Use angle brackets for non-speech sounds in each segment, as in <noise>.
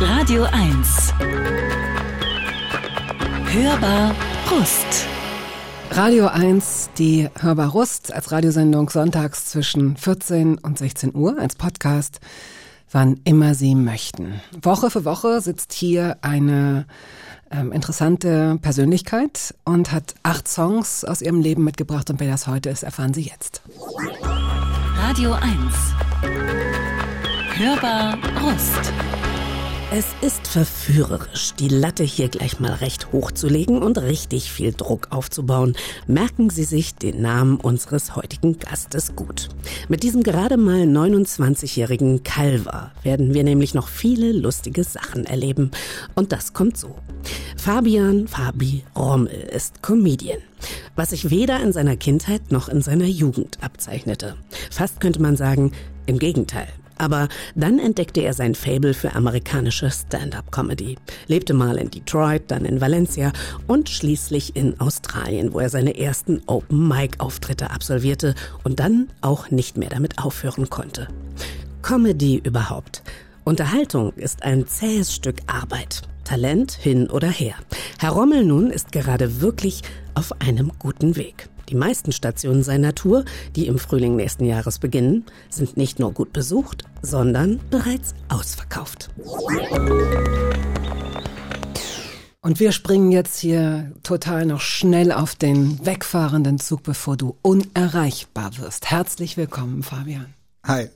Radio 1. Hörbar Rust. Radio 1, die Hörbar Rust als Radiosendung sonntags zwischen 14 und 16 Uhr als Podcast, wann immer Sie möchten. Woche für Woche sitzt hier eine ähm, interessante Persönlichkeit und hat acht Songs aus ihrem Leben mitgebracht und wer das heute ist, erfahren Sie jetzt. Radio 1. Hörbar Rust. Es ist verführerisch, die Latte hier gleich mal recht hoch zu legen und richtig viel Druck aufzubauen. Merken Sie sich den Namen unseres heutigen Gastes gut. Mit diesem gerade mal 29-jährigen Calva werden wir nämlich noch viele lustige Sachen erleben. Und das kommt so. Fabian Fabi Rommel ist Comedian was sich weder in seiner Kindheit noch in seiner Jugend abzeichnete. Fast könnte man sagen, im Gegenteil. Aber dann entdeckte er sein Fable für amerikanische Stand-up-Comedy, lebte mal in Detroit, dann in Valencia und schließlich in Australien, wo er seine ersten Open-Mic-Auftritte absolvierte und dann auch nicht mehr damit aufhören konnte. Comedy überhaupt. Unterhaltung ist ein zähes Stück Arbeit. Talent hin oder her. Herr Rommel nun ist gerade wirklich auf einem guten Weg. Die meisten Stationen seiner Tour, die im Frühling nächsten Jahres beginnen, sind nicht nur gut besucht, sondern bereits ausverkauft. Und wir springen jetzt hier total noch schnell auf den wegfahrenden Zug, bevor du unerreichbar wirst. Herzlich willkommen, Fabian. Hi.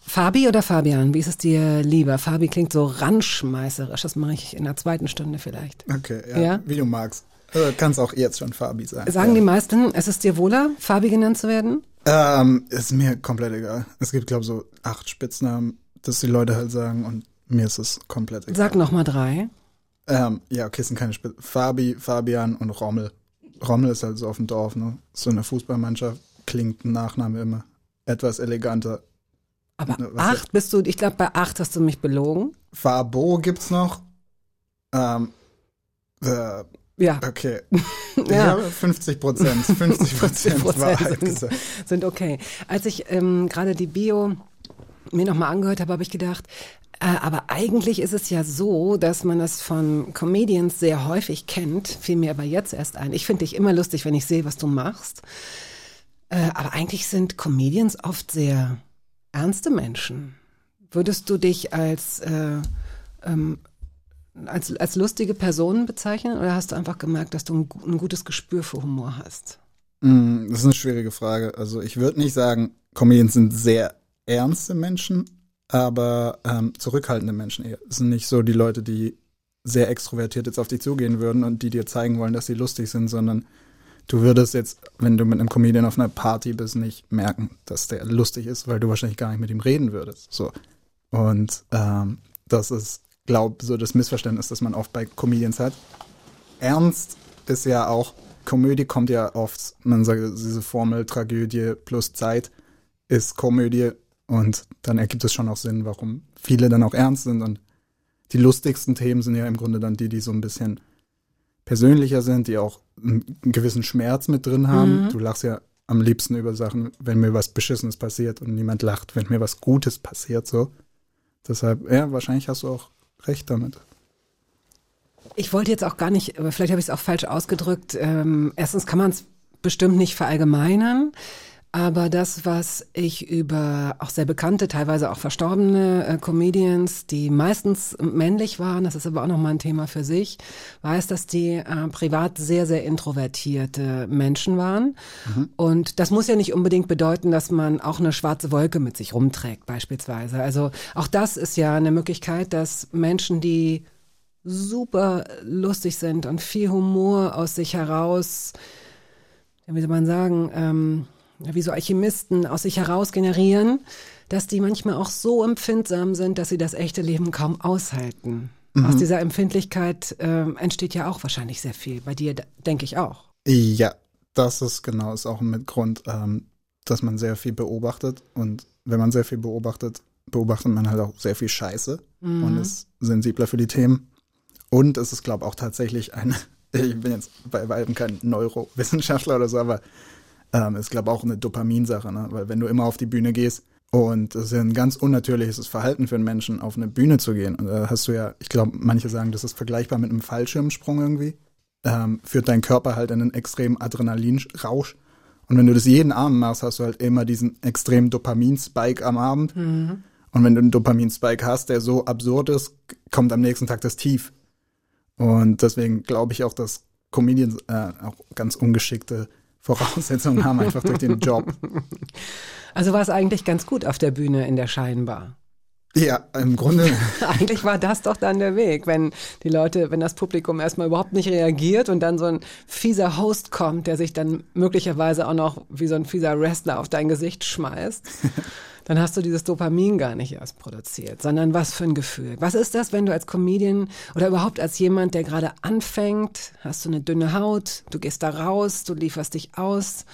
Fabi oder Fabian? Wie ist es dir lieber? Fabi klingt so ranschmeißerisch. Das mache ich in der zweiten Stunde vielleicht. Okay, ja, ja? wie du magst. Also kannst auch jetzt schon Fabi sein. Sagen ja. die meisten, es ist dir wohler, Fabi genannt zu werden? Ähm, ist mir komplett egal. Es gibt, glaube ich, so acht Spitznamen, dass die Leute halt sagen und mir ist es komplett egal. Sag noch mal drei. Ähm, ja, okay, es sind keine Spitznamen. Fabi, Fabian und Rommel. Rommel ist halt so auf dem Dorf, ne? So eine Fußballmannschaft klingt ein Nachname immer etwas eleganter. Aber ne, acht bist du, ich glaube, bei acht hast du mich belogen. Fabo gibt's noch. Ähm, äh, ja. Okay. <laughs> ja. 50 Prozent. <laughs> 50 Prozent sind, sind okay. Als ich ähm, gerade die Bio mir nochmal angehört habe, habe ich gedacht, äh, aber eigentlich ist es ja so, dass man das von Comedians sehr häufig kennt, fiel mir aber jetzt erst ein. Ich finde dich immer lustig, wenn ich sehe, was du machst. Äh, aber eigentlich sind Comedians oft sehr ernste Menschen. Würdest du dich als äh, ähm, als, als lustige Person bezeichnen oder hast du einfach gemerkt, dass du ein, ein gutes Gespür für Humor hast? Mm, das ist eine schwierige Frage. Also ich würde nicht sagen, Comedians sind sehr ernste Menschen, aber ähm, zurückhaltende Menschen eher. Es sind nicht so die Leute, die sehr extrovertiert jetzt auf dich zugehen würden und die dir zeigen wollen, dass sie lustig sind, sondern du würdest jetzt, wenn du mit einem Comedian auf einer Party bist, nicht merken, dass der lustig ist, weil du wahrscheinlich gar nicht mit ihm reden würdest. So. Und ähm, das ist glaube, so das Missverständnis, das man oft bei Comedians hat. Ernst ist ja auch, Komödie kommt ja oft, man sagt, diese Formel Tragödie plus Zeit ist Komödie und dann ergibt es schon auch Sinn, warum viele dann auch ernst sind und die lustigsten Themen sind ja im Grunde dann die, die so ein bisschen persönlicher sind, die auch einen gewissen Schmerz mit drin haben. Mhm. Du lachst ja am liebsten über Sachen, wenn mir was Beschissenes passiert und niemand lacht, wenn mir was Gutes passiert, so. Deshalb, ja, wahrscheinlich hast du auch recht damit. Ich wollte jetzt auch gar nicht, vielleicht habe ich es auch falsch ausgedrückt. Ähm, erstens kann man es bestimmt nicht verallgemeinern. Aber das, was ich über auch sehr bekannte, teilweise auch verstorbene äh, Comedians, die meistens männlich waren, das ist aber auch nochmal ein Thema für sich, weiß, dass die äh, privat sehr, sehr introvertierte Menschen waren. Mhm. Und das muss ja nicht unbedingt bedeuten, dass man auch eine schwarze Wolke mit sich rumträgt, beispielsweise. Also auch das ist ja eine Möglichkeit, dass Menschen, die super lustig sind und viel Humor aus sich heraus, wie soll man sagen, ähm, wie so Alchemisten aus sich heraus generieren, dass die manchmal auch so empfindsam sind, dass sie das echte Leben kaum aushalten. Mhm. Aus dieser Empfindlichkeit äh, entsteht ja auch wahrscheinlich sehr viel. Bei dir denke ich auch. Ja, das ist genau, ist auch ein Grund, ähm, dass man sehr viel beobachtet. Und wenn man sehr viel beobachtet, beobachtet man halt auch sehr viel Scheiße mhm. und ist sensibler für die Themen. Und es ist, glaube ich, auch tatsächlich eine, <laughs> ich bin jetzt bei weitem kein Neurowissenschaftler oder so, aber ähm, ist, glaube ich, auch eine Dopaminsache, ne? weil wenn du immer auf die Bühne gehst Und das ist ja ein ganz unnatürliches Verhalten für einen Menschen, auf eine Bühne zu gehen. Und da hast du ja, ich glaube, manche sagen, das ist vergleichbar mit einem Fallschirmsprung irgendwie. Ähm, führt dein Körper halt in einen extremen Adrenalinrausch. Und wenn du das jeden Abend machst, hast du halt immer diesen extremen Dopamin-Spike am Abend. Und wenn du einen Dopamin-Spike hast, der so absurd ist, kommt am nächsten Tag das Tief. Und deswegen glaube ich auch, dass Comedians äh, auch ganz ungeschickte Voraussetzungen haben, einfach durch den Job. Also war es eigentlich ganz gut auf der Bühne in der Scheinbar. Ja, im Grunde. <laughs> Eigentlich war das doch dann der Weg, wenn die Leute, wenn das Publikum erstmal überhaupt nicht reagiert und dann so ein fieser Host kommt, der sich dann möglicherweise auch noch wie so ein fieser Wrestler auf dein Gesicht schmeißt, <laughs> dann hast du dieses Dopamin gar nicht erst produziert, sondern was für ein Gefühl. Was ist das, wenn du als Comedian oder überhaupt als jemand, der gerade anfängt, hast du eine dünne Haut, du gehst da raus, du lieferst dich aus,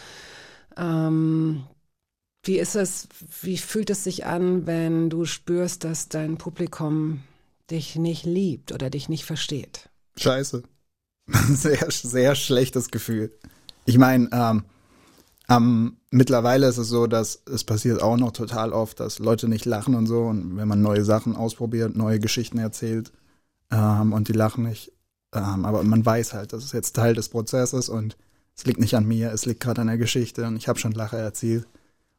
ähm, wie ist es, wie fühlt es sich an, wenn du spürst, dass dein Publikum dich nicht liebt oder dich nicht versteht? Scheiße. <laughs> Sehr, sehr schlechtes Gefühl. Ich meine, ähm, ähm, mittlerweile ist es so, dass es passiert auch noch total oft, dass Leute nicht lachen und so. Und wenn man neue Sachen ausprobiert, neue Geschichten erzählt ähm, und die lachen nicht. Ähm, aber man weiß halt, das ist jetzt Teil des Prozesses und es liegt nicht an mir, es liegt gerade an der Geschichte und ich habe schon Lacher erzielt.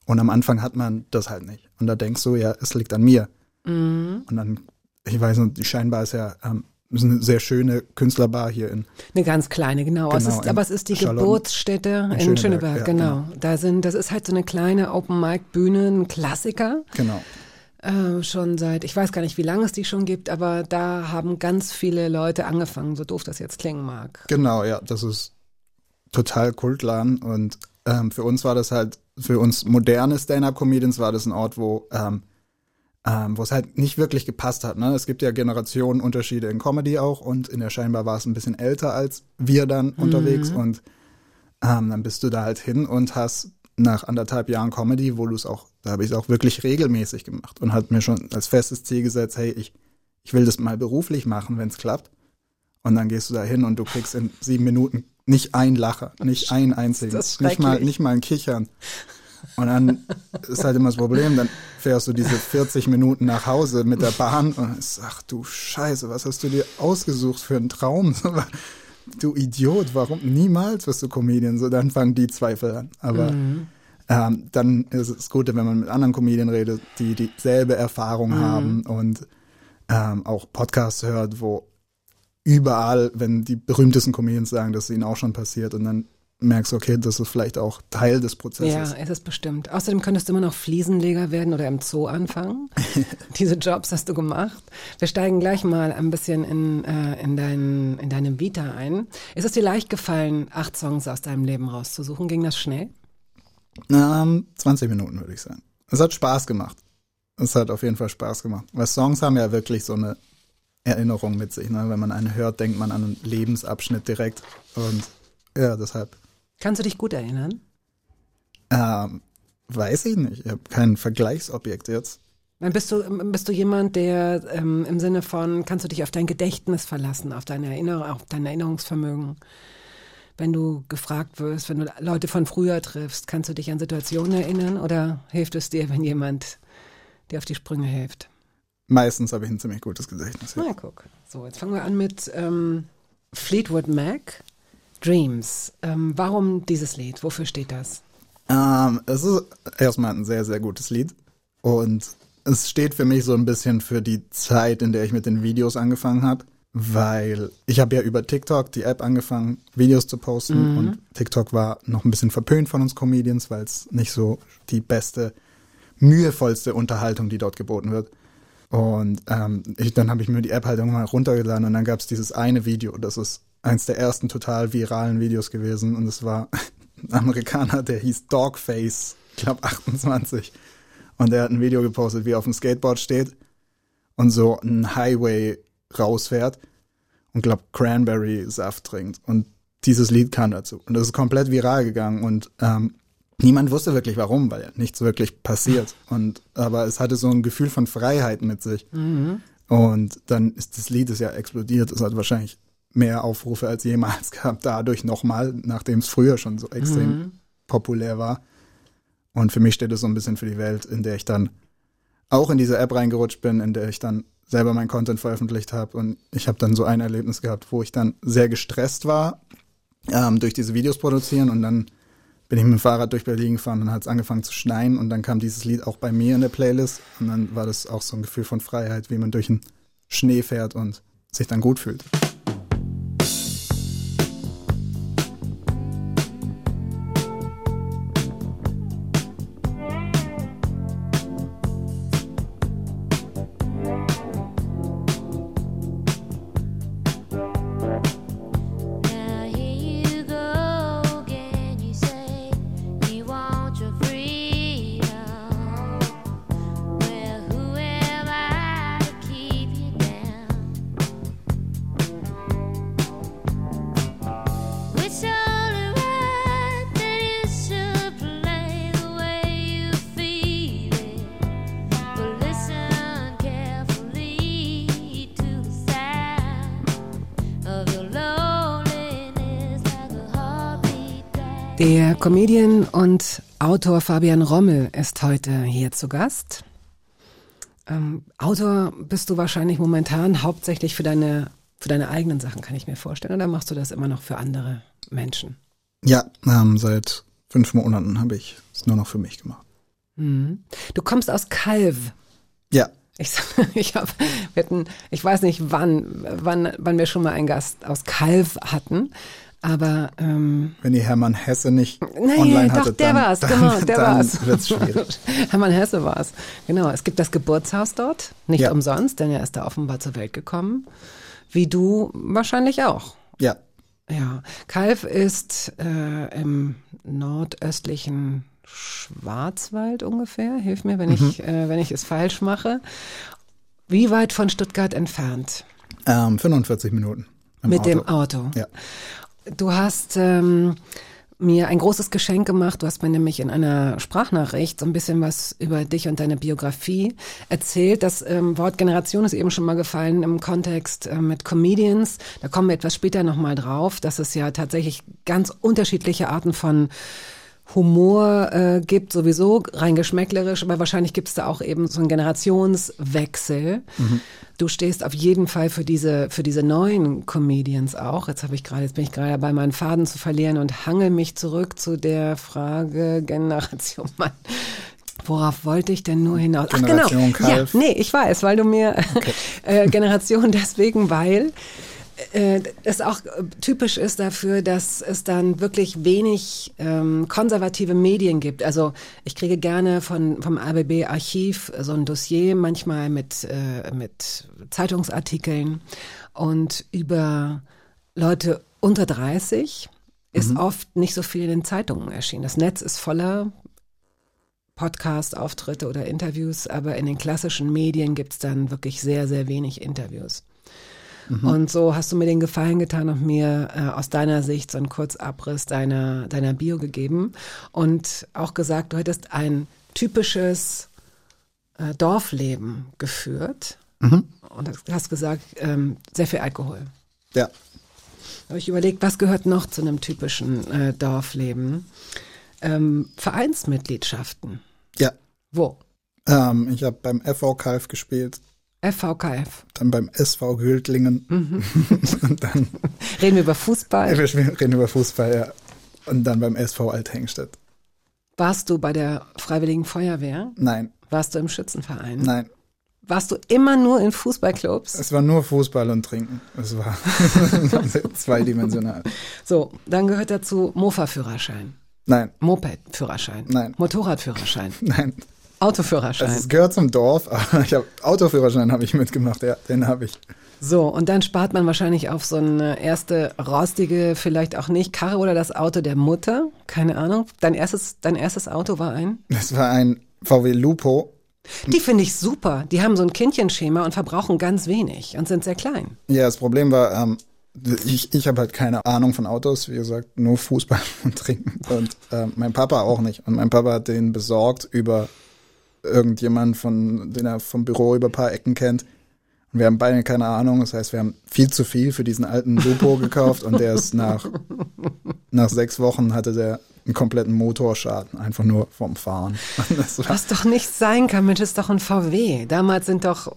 Und am Anfang hat man das halt nicht. Und da denkst du, ja, es liegt an mir. Mhm. Und dann, ich weiß nicht, die Scheinbar ist ja ähm, ist eine sehr schöne Künstlerbar hier in. Eine ganz kleine, genau. es Genau, ist, in aber es ist die Charlotten- Geburtsstätte in, in Schöneberg, Schöneberg, ja, genau. Da sind, das ist halt so eine kleine Open-Mic-Bühne, ein Klassiker. Genau. Äh, schon seit, ich weiß gar nicht, wie lange es die schon gibt, aber da haben ganz viele Leute angefangen, so doof das jetzt klingen mag. Genau, ja, das ist total Kultladen. Und ähm, für uns war das halt, für uns moderne Stand-Up-Comedians war das ein Ort, wo ähm, ähm, wo es halt nicht wirklich gepasst hat. Ne? Es gibt ja Generationenunterschiede in Comedy auch und in der Scheinbar war es ein bisschen älter als wir dann unterwegs und ähm, dann bist du da halt hin und hast nach anderthalb Jahren Comedy, wo du es auch, da habe ich es auch wirklich regelmäßig gemacht und hat mir schon als festes Ziel gesetzt, hey, ich, ich will das mal beruflich machen, wenn es klappt. Und dann gehst du da hin und du kriegst in sieben Minuten nicht ein Lacher, nicht ein einzigen, das nicht mal, nicht mal ein Kichern. Und dann ist halt immer das Problem, dann fährst du diese 40 Minuten nach Hause mit der Bahn und ist, ach du Scheiße, was hast du dir ausgesucht für einen Traum? <laughs> Du Idiot, warum niemals wirst du Comedian? So, dann fangen die Zweifel an. Aber ähm, dann ist es gut, wenn man mit anderen Comedien redet, die dieselbe Erfahrung haben und ähm, auch Podcasts hört, wo überall, wenn die berühmtesten Comedians sagen, dass es ihnen auch schon passiert und dann merkst du, okay, das ist vielleicht auch Teil des Ja, Prozesses. ist es bestimmt. Außerdem könntest du immer noch Fliesenleger werden oder im Zoo anfangen. <laughs> Diese Jobs hast du gemacht. Wir steigen gleich mal ein bisschen in, äh, in, dein, in deine Vita ein. Ist es dir leicht gefallen, acht Songs aus deinem Leben rauszusuchen? Ging das schnell? Ähm, 20 Minuten würde ich sagen. Es hat Spaß gemacht. Es hat auf jeden Fall Spaß gemacht. Weil Songs haben ja wirklich so eine Erinnerung mit sich. Ne? Wenn man eine hört, denkt man an einen Lebensabschnitt direkt. Und ja, deshalb Kannst du dich gut erinnern? ähm, weiß ich nicht. Ich habe kein Vergleichsobjekt jetzt. Bist du, bist du jemand, der ähm, im Sinne von, kannst du dich auf dein Gedächtnis verlassen, auf deine Erinnerung, auf dein Erinnerungsvermögen? Wenn du gefragt wirst, wenn du Leute von früher triffst, kannst du dich an Situationen erinnern oder hilft es dir, wenn jemand dir auf die Sprünge hilft? Meistens habe ich ein ziemlich gutes Gedächtnis. Ja. Na, guck. So, jetzt fangen wir an mit ähm, Fleetwood Mac, Dreams. Ähm, warum dieses Lied? Wofür steht das? Ähm, es ist erstmal ein sehr, sehr gutes Lied. Und es steht für mich so ein bisschen für die Zeit, in der ich mit den Videos angefangen habe. Weil ich habe ja über TikTok, die App, angefangen, Videos zu posten. Und TikTok war noch ein bisschen verpönt von uns Comedians, weil es nicht so die beste, mühevollste Unterhaltung, die dort geboten wird. Und ähm, ich, dann habe ich mir die App halt irgendwann runtergeladen und dann gab es dieses eine Video. Das ist eins der ersten total viralen Videos gewesen. Und es war ein Amerikaner, der hieß Dogface, ich glaube 28. Und der hat ein Video gepostet, wie er auf dem Skateboard steht und so einen Highway rausfährt und glaub Cranberry-Saft trinkt. Und dieses Lied kam dazu. Und das ist komplett viral gegangen und ähm, niemand wusste wirklich warum, weil nichts wirklich passiert. <laughs> Und aber es hatte so ein Gefühl von Freiheit mit sich. Und dann ist das Lied ist ja explodiert. Es hat wahrscheinlich mehr Aufrufe als jemals <laughs> gehabt, dadurch nochmal, nachdem es früher schon so extrem populär war. Und für mich steht es so ein bisschen für die Welt, in der ich dann auch in diese App reingerutscht bin, in der ich dann selber meinen Content veröffentlicht habe. Und ich habe dann so ein Erlebnis gehabt, wo ich dann sehr gestresst war ähm, durch diese Videos produzieren und dann bin ich mit dem Fahrrad durch Berlin gefahren und hat es angefangen zu schneien und dann kam dieses Lied auch bei mir in der Playlist und dann war das auch so ein Gefühl von Freiheit, wie man durch den Schnee fährt und sich dann gut fühlt. Der Comedian und Autor Fabian Rommel ist heute hier zu Gast. Ähm, Autor bist du wahrscheinlich momentan hauptsächlich für deine, für deine eigenen Sachen, kann ich mir vorstellen. Oder machst du das immer noch für andere Menschen? Ja, ähm, seit fünf Monaten habe ich es nur noch für mich gemacht. Mhm. Du kommst aus Calv. Ja, Ich, <laughs> ich, hab, hatten, ich weiß nicht, wann, wann, wann wir schon mal einen Gast aus Calv hatten, aber ähm, wenn ihr Hermann Hesse nicht Nee, online doch, hattet, der dann, war's, dann, genau, der dann war's. wird's schwierig. <laughs> Hermann Hesse war es. Genau, es gibt das Geburtshaus dort, nicht Ja. umsonst, denn er ist da offenbar zur Welt gekommen. Wie du wahrscheinlich auch. Ja, Ja, Kalf ist äh, im nordöstlichen Schwarzwald ungefähr. Hilf mir, wenn ich äh, wenn ich es falsch mache. Wie weit von Stuttgart entfernt? ähm, 45 Minuten. Mit Auto. dem Auto. Ja. Du hast ähm, mir ein großes Geschenk gemacht. Du hast mir nämlich in einer Sprachnachricht so ein bisschen was über dich und deine Biografie erzählt. Das ähm, Wort Generation ist eben schon mal gefallen im Kontext äh, mit Comedians. Da kommen wir etwas später nochmal drauf, dass es ja tatsächlich ganz unterschiedliche Arten von Humor äh, gibt, sowieso rein geschmäcklerisch, aber wahrscheinlich gibt es da auch eben so einen Generationswechsel. Du stehst auf jeden Fall für diese, für diese neuen Comedians auch. Jetzt habe ich gerade, jetzt bin ich gerade dabei, meinen Faden zu verlieren und hangel mich zurück zu der Frage <laughs> Generation Mann. Worauf wollte ich denn nur hinaus? Ach Generation genau. Ja, Kalf. nee, ich weiß, weil du mir <laughs> äh, Generation deswegen, weil es auch äh, typisch ist dafür, dass es dann wirklich wenig ähm, konservative Medien gibt. Also ich kriege gerne von vom ABB Archiv so ein Dossier manchmal mit äh, mit Zeitungsartikeln und über Leute unter 30 ist oft nicht so viel in den Zeitungen erschienen. Das Netz ist voller Podcast-Auftritte oder Interviews, aber in den klassischen Medien gibt's dann wirklich sehr, sehr wenig Interviews. Und so hast du mir den Gefallen getan und mir äh, aus deiner Sicht so einen Kurzabriss deiner, deiner Bio gegeben und auch gesagt, du hättest ein typisches äh, Dorfleben geführt und hast gesagt, ähm, sehr viel Alkohol. Ja. Da habe ich überlegt, was gehört noch zu einem typischen äh, Dorfleben? Ähm, Vereinsmitgliedschaften. Ja. Wo? Ähm, ich habe beim FV Kalf gespielt, FVKF. dann beim SV Gültlingen Mhm. <laughs> und dann <laughs> Reden wir über Fußball. wir reden über Fußball, ja. Und dann beim SV Althengstedt. Warst du bei der Freiwilligen Feuerwehr? Nein, Warst du im Schützenverein? nein. Warst du immer nur in Fußballclubs? Es war nur Fußball und Trinken. Es war <laughs> zweidimensional. So, dann gehört dazu Mofa-Führerschein, Nein, Moped-Führerschein, Nein. Motorradführerschein, nein. Autoführerschein. Also es gehört zum Dorf, <laughs> aber ich habe Autoführerschein habe ich mitgemacht, ja, den habe ich. So, und dann spart man wahrscheinlich auf so eine erste rostige, vielleicht auch nicht, Karre oder das Auto der Mutter. Keine Ahnung. Dein erstes, dein erstes Auto war ein? Das war ein VW Lupo. Die finde ich super. Die haben so ein Kindchenschema und verbrauchen ganz wenig und sind sehr klein. Ja, das Problem war, ähm, ich, ich habe halt keine Ahnung von Autos, wie gesagt, nur Fußball <laughs> und Trinken. Und ähm, mein Papa auch nicht. Und mein Papa hat den besorgt über irgendjemand, von, den er vom Büro über ein paar Ecken kennt. Und wir haben beide keine Ahnung. Das heißt, wir haben viel zu viel für diesen alten Lupo <laughs> gekauft und der ist nach, nach sechs Wochen hatte der einen kompletten Motorschaden, einfach nur vom Fahren. <laughs> Was doch nicht sein kann, Mensch, ist doch ein VW. Damals sind doch,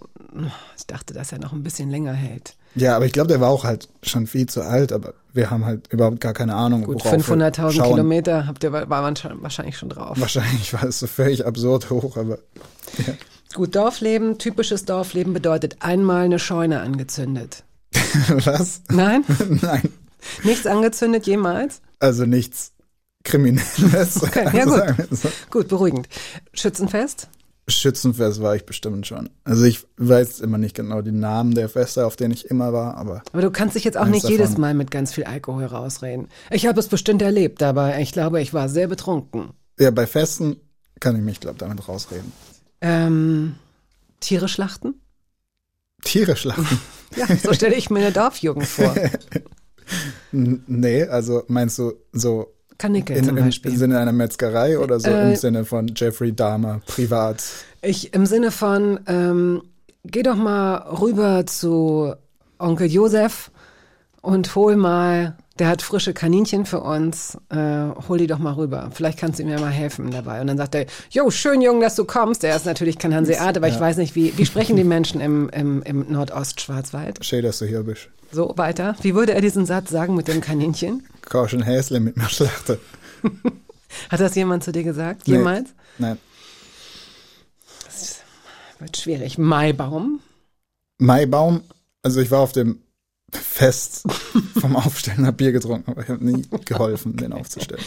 ich dachte, dass er noch ein bisschen länger hält. ja, aber ich glaube, der war auch halt schon viel zu alt, aber wir haben halt überhaupt gar keine Ahnung, Gut, worauf wir 500.000 schauen. Kilometer habt ihr, war man schon, wahrscheinlich schon drauf. Wahrscheinlich war es so völlig absurd hoch, aber Gut, Dorfleben, typisches Dorfleben bedeutet einmal eine Scheune angezündet. <laughs> was? Nein? <laughs> Nein, Nichts angezündet jemals? also nichts Kriminelles. <laughs> Okay, also ja gut. so. Gut, beruhigend. Schützenfest? Schützenfest war ich bestimmt schon. Also ich weiß immer nicht genau die Namen der Feste, auf denen ich immer war, aber Aber du kannst dich jetzt auch nicht davon. jedes Mal mit ganz viel Alkohol rausreden. Ich habe es bestimmt erlebt, aber ich glaube, ich war sehr betrunken. ja, bei Festen kann ich mich, glaube damit rausreden. Ähm, Tiere schlachten? Tiere schlachten? <laughs> Ja, so stelle ich mir eine Dorfjugend vor. <laughs> Nee, also meinst du so Kanickel in, zum im Beispiel. Sinne einer Metzgerei oder so Äh, im Sinne von Jeffrey Dahmer privat? Ich im Sinne von, ähm, geh doch mal rüber zu Onkel Josef und hol mal, der hat frische Kaninchen für uns, äh, hol die doch mal rüber. Vielleicht kannst du ihm ja mal helfen dabei. Und dann sagt er, jo, schön, Jung, dass du kommst. Der ist natürlich kein Hanseat, aber ich weiß nicht, wie, wie sprechen die Menschen im, im, im Nordostschwarzwald? Schön, dass du hier bist. So, weiter. Wie würde er diesen Satz sagen mit dem Kaninchen? Kauschen Häsle mit mir schlachte. <laughs> Hat das jemand zu dir gesagt? Nee. Jemals? Nein. Wird schwierig. Maibaum? Maibaum, also ich war auf dem Fest vom Aufstellen, hab Bier getrunken, aber ich habe nie geholfen, den aufzustellen.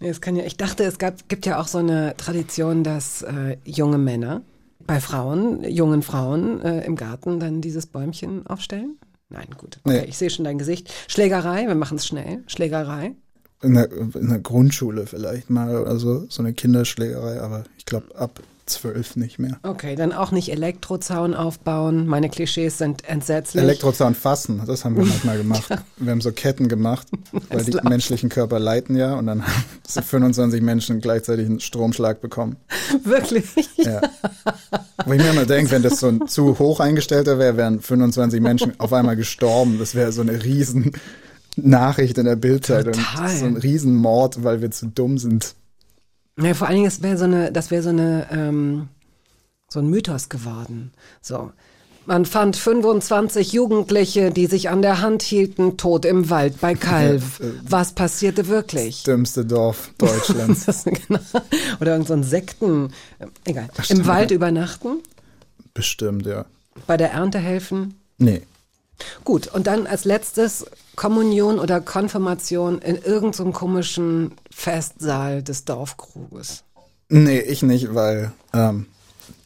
Nee, es kann ja, ich dachte, es gab, gibt ja auch so eine Tradition, dass äh, junge Männer bei Frauen, jungen Frauen äh, im Garten dann dieses Bäumchen aufstellen. Nein, gut. Okay, Nee. ich sehe schon dein Gesicht. Schlägerei, wir machen es schnell. Schlägerei. In der, in der Grundschule vielleicht mal oder so, so eine Kinderschlägerei, aber ich glaube ab zwölf nicht mehr. Okay, dann auch nicht Elektrozaun aufbauen. Meine Klischees sind entsetzlich. Elektrozaun fassen, das haben wir manchmal <laughs> gemacht. Wir haben so Ketten gemacht, <laughs> weil die menschlichen Körper leiten ja und dann haben <laughs> so 25 Menschen gleichzeitig einen Stromschlag bekommen. Wirklich? Ja. Wo ich mir immer denke, wenn das so ein zu hoch eingestellter wäre, wären 25 Menschen auf einmal gestorben. Das wäre so eine riesen Nachricht in der Bildzeitung. So ein Riesenmord, weil wir zu dumm sind. Ja, vor allen Dingen, das wäre so eine, das wäre so eine, ähm, so ein Mythos geworden. So. Man fand 25 Jugendliche, die sich an der Hand hielten, tot im Wald bei Kalv. Was passierte wirklich? Dümmste Dorf Deutschlands. <laughs> Das, genau. Oder irgend so ein Sekten, äh, egal. Im Wald übernachten, Bestimmt, ja. bei der Ernte helfen. Nee. Gut, und dann als letztes Kommunion oder Konfirmation in irgendeinem so komischen Festsaal des Dorfkruges. Nee, ich nicht, weil ähm,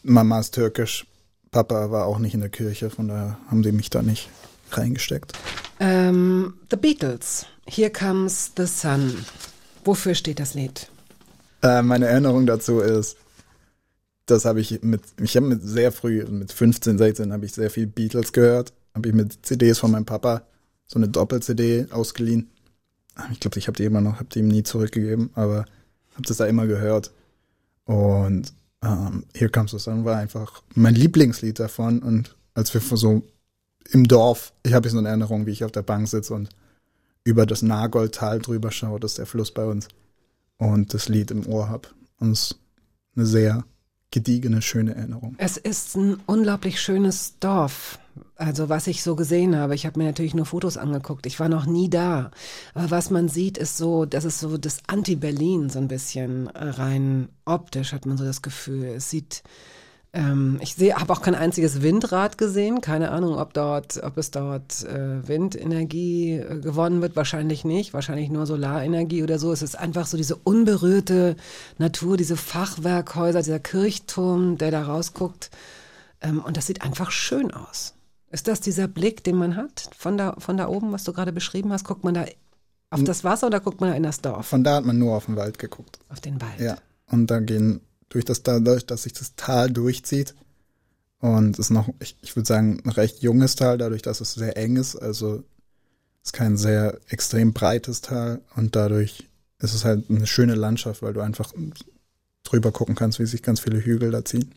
Mama ist türkisch. Papa war auch nicht in der Kirche, von daher haben die mich da nicht reingesteckt. Ähm, The Beatles. Here Comes the Sun. Wofür steht das Lied? Äh, meine Erinnerung dazu ist, das habe ich mit, ich habe mit sehr früh, mit 15, 16 habe ich sehr viel Beatles gehört. Habe ich mit CDs von meinem Papa so eine Doppel-CD ausgeliehen. Ich glaube, ich habe die immer noch, habe die ihm nie zurückgegeben, aber habe das da immer gehört. Und ähm, Here Comes the Sun war einfach mein Lieblingslied davon. Und als wir so im Dorf, ich habe so eine Erinnerung, wie ich auf der Bank sitze und über das Nagoldtal drüber schaue, das ist der Fluss bei uns, und das Lied im Ohr habe. Und es ist eine sehr gediegene, schöne Erinnerung. Es ist ein unglaublich schönes Dorf. Also was ich so gesehen habe, ich habe mir natürlich nur Fotos angeguckt. Ich war noch nie da. Aber was man sieht, ist so, das ist so das Anti-Berlin so ein bisschen äh, rein optisch hat man so das Gefühl. Es sieht, ähm, ich sehe, habe auch kein einziges Windrad gesehen. Keine Ahnung, ob dort, ob es dort äh, Windenergie äh, gewonnen wird. Wahrscheinlich nicht. Wahrscheinlich nur Solarenergie oder so. Es ist einfach so diese unberührte Natur, diese Fachwerkhäuser, dieser Kirchturm, der da rausguckt. Ähm, und das sieht einfach schön aus. Ist das dieser Blick, den man hat von da, von da oben, was du gerade beschrieben hast? Guckt man da auf das Wasser oder guckt man da in das Dorf? Von da hat man nur auf den Wald geguckt. Auf den Wald. Ja. Und da gehen durch das dadurch, dass sich das Tal durchzieht. Und es ist noch, ich, ich würde sagen, ein recht junges Tal, dadurch, dass es sehr eng ist. Also es ist kein sehr extrem breites Tal und dadurch ist es halt eine schöne Landschaft, weil du einfach drüber gucken kannst, wie sich ganz viele Hügel da ziehen.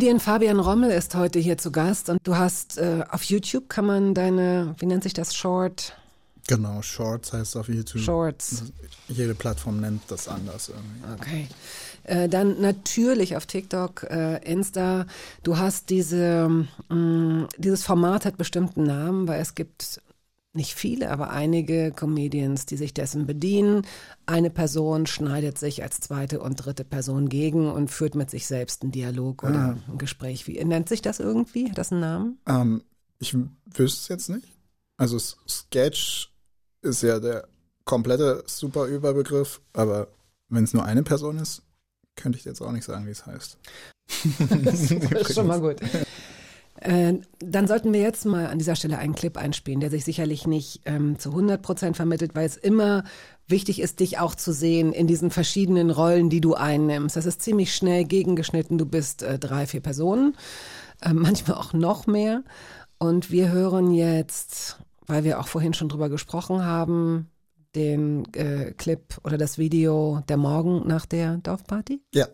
Comedian Fabian Rommel ist heute hier zu Gast und du hast äh, auf YouTube kann man deine, wie nennt sich das, Short, Genau, Shorts heißt auf YouTube. Shorts. Jede Plattform nennt das anders irgendwie. Okay. Äh, dann natürlich auf TikTok, äh, Insta. Du hast diese, mh, dieses Format hat bestimmten Namen, weil es gibt nicht viele, aber einige Comedians, die sich dessen bedienen. Eine Person schneidet sich als zweite und dritte Person gegen und führt mit sich selbst einen Dialog oder ein Gespräch. Wie nennt sich das irgendwie? Hat das einen Namen? Ähm, ich wüsste es jetzt nicht. Also Sketch ist ja der komplette super Überbegriff, aber wenn es nur eine Person ist, könnte ich jetzt auch nicht sagen, wie es heißt. <laughs> <laughs> Das ist schon mal gut. Äh, dann sollten wir jetzt mal an dieser Stelle einen Clip einspielen, der sich sicherlich nicht ähm, zu 100 Prozent vermittelt, weil es immer wichtig ist, dich auch zu sehen in diesen verschiedenen Rollen, die du einnimmst. Das ist ziemlich schnell gegengeschnitten. Du bist äh, drei, vier Personen, äh, manchmal auch noch mehr. Und wir hören jetzt, weil wir auch vorhin schon drüber gesprochen haben, den äh, Clip oder das Video der Morgen nach der Dorfparty. Ja.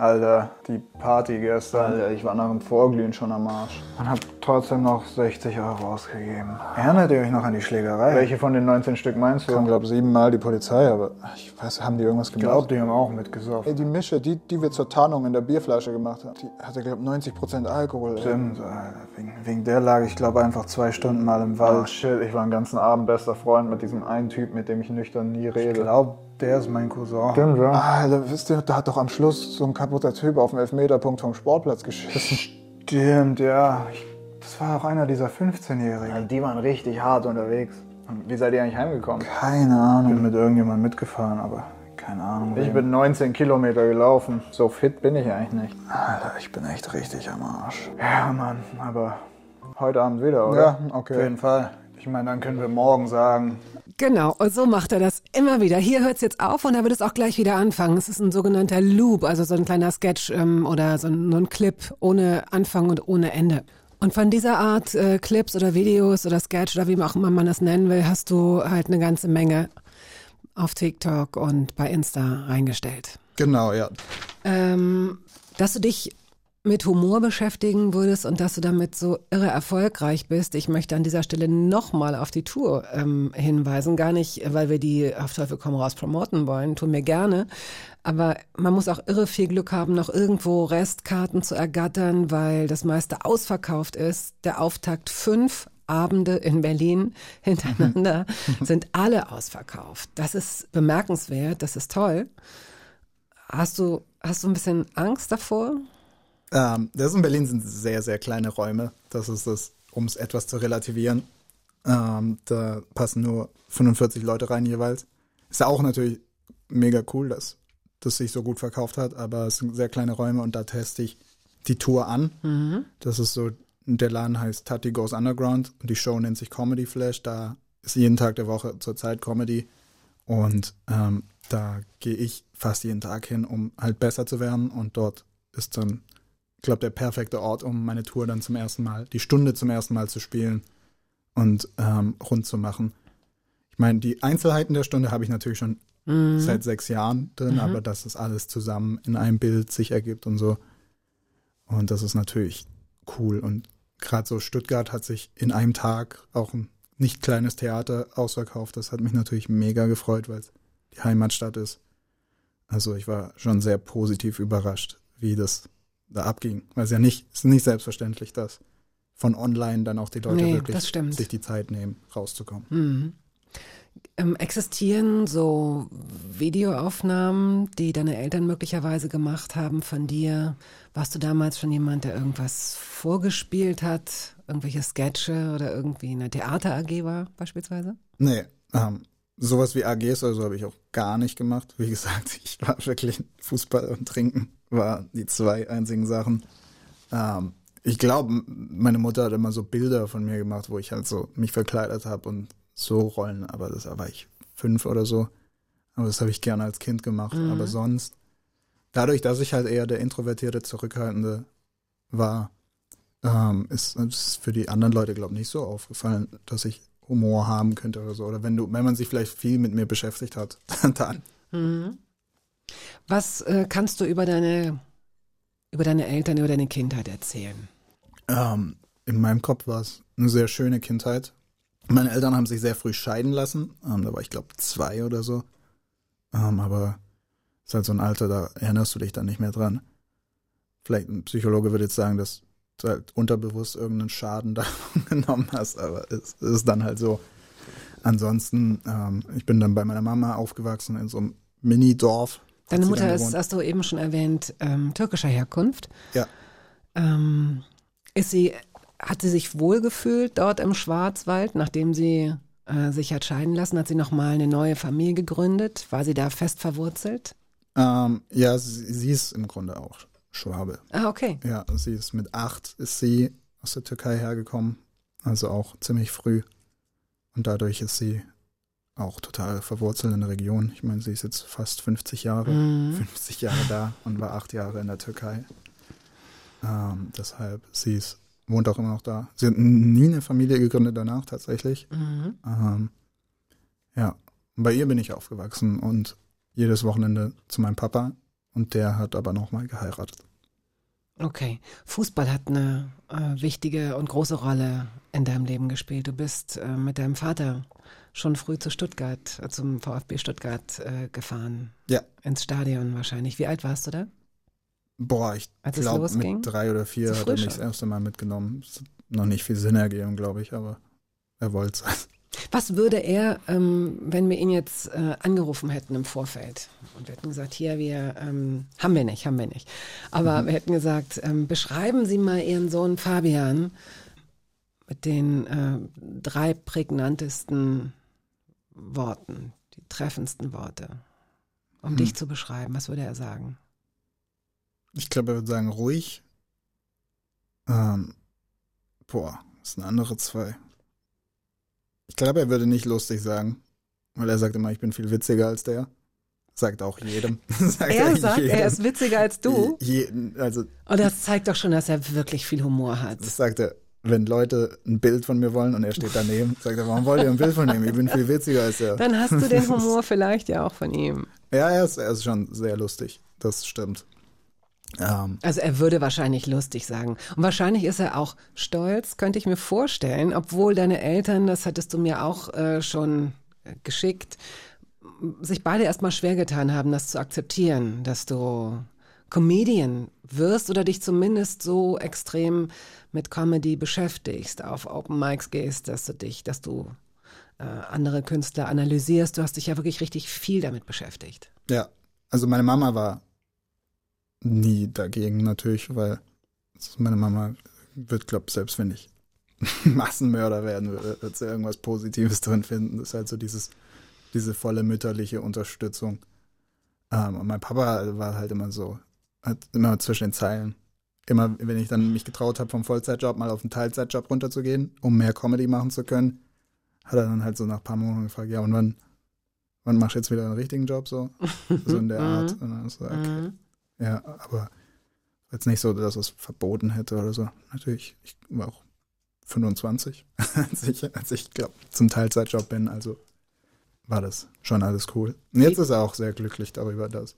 Alter, die Party gestern, Alter, ich war nach dem Vorglühen schon am Arsch. Und hab trotzdem noch 60 Euro ausgegeben. Erinnert ihr euch noch an die Schlägerei? Welche von den 19 Stück meinst du? Kam, glaube siebenmal die Polizei, aber ich weiß, haben die irgendwas Ich gemacht? glaub, die haben auch mitgesoffen. Ey, die Mische, die, die wir zur Tarnung in der Bierflasche gemacht haben, die hatte, glaube ich, 90% Alkohol. Stimmt, Alter. Wegen, wegen der lag ich, glaube einfach zwei Stunden mal im Wald. Oh shit, ich war den ganzen Abend bester Freund mit diesem einen Typ, mit dem ich nüchtern nie rede. Ich glaub, der ist mein Cousin. Stimmt, ja. Alter, wisst ihr, da hat doch am Schluss so ein kaputter Typ auf dem Elfmeterpunkt vom Sportplatz geschissen. Stimmt, ja. Ich, das war auch einer dieser 15-Jährigen. Also die waren richtig hart unterwegs. Und wie seid ihr eigentlich heimgekommen? Keine Ahnung. Ich bin mit irgendjemandem mitgefahren, aber keine Ahnung. Ich bin 19 Kilometer gelaufen. So fit bin ich eigentlich nicht. Alter, ich bin echt richtig am Arsch. Ja, Mann, aber heute Abend wieder, oder? Ja, okay. Auf jeden Fall. Ich meine, dann können wir morgen sagen, Genau, und so macht er das immer wieder. Hier hört es jetzt auf und er wird es auch gleich wieder anfangen. Es ist ein sogenannter Loop, also so ein kleiner Sketch ähm, oder so ein, nur ein Clip ohne Anfang und ohne Ende. Und von dieser Art äh, Clips oder Videos oder Sketch oder wie auch immer man das nennen will, hast du halt eine ganze Menge auf TikTok und bei Insta reingestellt. Genau, ja. Ähm, dass du dich mit Humor beschäftigen würdest und dass du damit so irre erfolgreich bist. Ich möchte an dieser Stelle nochmal auf die Tour ähm, hinweisen. Gar nicht, weil wir die auf Teufel komm raus promoten wollen, tun wir gerne. Aber man muss auch irre viel Glück haben, noch irgendwo Restkarten zu ergattern, weil das meiste ausverkauft ist. Der Auftakt fünf Abende in Berlin <laughs> hintereinander sind alle ausverkauft. Das ist bemerkenswert, das ist toll. Hast du, hast du ein bisschen Angst davor? Ähm, das in Berlin sind sehr, sehr kleine Räume. Das ist das, um es etwas zu relativieren. Ähm, da passen nur 45 Leute rein jeweils. Ist ja auch natürlich mega cool, dass das sich so gut verkauft hat, aber es sind sehr kleine Räume und da teste ich die Tour an. Das ist so, der Laden heißt Tati Goes Underground und die Show nennt sich Comedy Flash. Da ist jeden Tag der Woche zurzeit Comedy und ähm, da gehe ich fast jeden Tag hin, um halt besser zu werden und dort ist dann glaube, der perfekte Ort, um meine Tour dann zum ersten Mal, die Stunde zum ersten Mal zu spielen und ähm, rund zu machen. Ich meine, die Einzelheiten der Stunde habe ich natürlich schon seit sechs Jahren drin, aber dass das alles zusammen in einem Bild sich ergibt und so. Und das ist natürlich cool. Und gerade so Stuttgart hat sich in einem Tag auch ein nicht kleines Theater ausverkauft. Das hat mich natürlich mega gefreut, weil es die Heimatstadt ist. Also ich war schon sehr positiv überrascht, wie das da abging. Weil es ja nicht, es ist nicht selbstverständlich, dass von online dann auch die Leute Nee, wirklich sich die Zeit nehmen, rauszukommen. Mhm. Ähm, existieren so Videoaufnahmen, die deine Eltern möglicherweise gemacht haben von dir? Warst du damals schon jemand, der irgendwas vorgespielt hat? Irgendwelche Sketche oder irgendwie eine Theater-AG war beispielsweise? Nee, ähm, sowas wie AGs oder so habe ich auch gar nicht gemacht. Wie gesagt, <laughs> ich war wirklich Fußball und Trinken waren die zwei einzigen Sachen. Ähm, ich glaube, meine Mutter hat immer so Bilder von mir gemacht, wo ich halt so mich verkleidet habe und so Rollen, aber das da war ich fünf oder so. Aber das habe ich gerne als Kind gemacht. Aber sonst, dadurch, dass ich halt eher der introvertierte, zurückhaltende war, ähm, ist es für die anderen Leute, glaube ich, nicht so aufgefallen, dass ich Humor haben könnte oder so. Oder wenn du, wenn man sich vielleicht viel mit mir beschäftigt hat, <laughs> dann. Was äh, kannst du über deine, über deine Eltern, über deine Kindheit erzählen? Ähm, in meinem Kopf war es eine sehr schöne Kindheit. Meine Eltern haben sich sehr früh scheiden lassen. Ähm, da war ich, glaube zwei oder so. Ähm, aber ist halt so ein Alter, da erinnerst du dich dann nicht mehr dran. Vielleicht ein Psychologe würde jetzt sagen, dass du halt unterbewusst irgendeinen Schaden <laughs> davon genommen hast, aber es ist dann halt so. Ansonsten, ähm, ich bin dann bei meiner Mama aufgewachsen in so einem Mini-Dorf. Deine Mutter ist, hast du eben schon erwähnt, ähm, türkischer Herkunft. Ja. Ähm, ist sie, hat sie sich wohlgefühlt dort im Schwarzwald, nachdem sie äh, sich hat scheiden lassen? Hat sie nochmal eine neue Familie gegründet? War sie da fest verwurzelt? Ähm, ja, sie, sie ist im Grunde auch Schwabe. Ah, okay. Ja, sie ist mit acht, ist sie aus der Türkei hergekommen, also auch ziemlich früh. Und dadurch ist sie auch total verwurzelt in der Region. Ich meine, sie ist jetzt fast 50 Jahre, 50 Jahre da und war acht Jahre in der Türkei. Ähm, deshalb, sie ist, wohnt auch immer noch da. Sie hat nie eine Familie gegründet danach tatsächlich. Ähm, ja, bei ihr bin ich aufgewachsen und jedes Wochenende zu meinem Papa und der hat aber nochmal geheiratet. Okay. Fußball hat eine äh, wichtige und große Rolle in deinem Leben gespielt. Du bist äh, mit deinem Vater schon früh zu Stuttgart, äh, zum VfB Stuttgart äh, gefahren. Ja. Ins Stadion wahrscheinlich. Wie alt warst du da? Boah, ich glaube, mit drei oder vier hat er mich das erste Mal mitgenommen. Es hat noch nicht viel Sinn ergeben, glaube ich, aber er wollte es. Was würde er, ähm, wenn wir ihn jetzt äh, angerufen hätten im Vorfeld und wir hätten gesagt, hier, wir ähm, haben wir nicht, haben wir nicht. Aber wir hätten gesagt, ähm, beschreiben Sie mal Ihren Sohn Fabian mit den äh, drei prägnantesten Worten, die treffendsten Worte, um dich zu beschreiben. Was würde er sagen? Ich glaube, er würde sagen, ruhig. Ähm, boah, das sind andere zwei. Ich glaube, er würde nicht lustig sagen, weil er sagt immer, ich bin viel witziger als der. Sagt auch jedem. <laughs> sagt Er sagt, er jedem. ist witziger als du. Je, also, Und das zeigt doch schon, dass er wirklich viel Humor hat. das sagt er, wenn Leute ein Bild von mir wollen und er steht daneben, <laughs> sagt er, warum wollt ihr ein Bild von ihm? Ich bin viel witziger als er. Dann hast du den <laughs> Humor vielleicht ja auch von ihm. Ja, er ist, er ist schon sehr lustig. Das stimmt. Ähm, Also er würde wahrscheinlich lustig sagen. Und wahrscheinlich ist er auch stolz, könnte ich mir vorstellen, obwohl deine Eltern, das hattest du mir auch äh, schon äh, geschickt, sich beide erstmal schwer getan haben, das zu akzeptieren, dass du Comedian wirst oder dich zumindest so extrem mit Comedy beschäftigst, auf Open Mics gehst, dass du dich, dass du äh, andere Künstler analysierst. Du hast dich ja wirklich richtig viel damit beschäftigt. Ja, also meine Mama war nie dagegen natürlich, weil meine Mama wird, glaube selbst wenn ich <laughs> Massenmörder werden würde, wird sie irgendwas Positives drin finden. Das ist halt so dieses, diese volle mütterliche Unterstützung. Ähm, und mein Papa war halt immer so, hat immer zwischen den Zeilen. Immer, wenn ich dann mich getraut habe, vom Vollzeitjob mal auf einen Teilzeitjob runterzugehen, um mehr Comedy machen zu können, hat er dann halt so nach ein paar Monaten gefragt, ja, und wann, wann machst du jetzt wieder einen richtigen Job so? <laughs> So in der Art. Und dann so, okay. Ja, aber jetzt nicht so, dass es verboten hätte oder so. Natürlich, ich war auch 25, <laughs> als ich, als ich glaube, zum Teilzeitjob bin, also war das schon alles cool. Und jetzt ist er auch sehr glücklich darüber, dass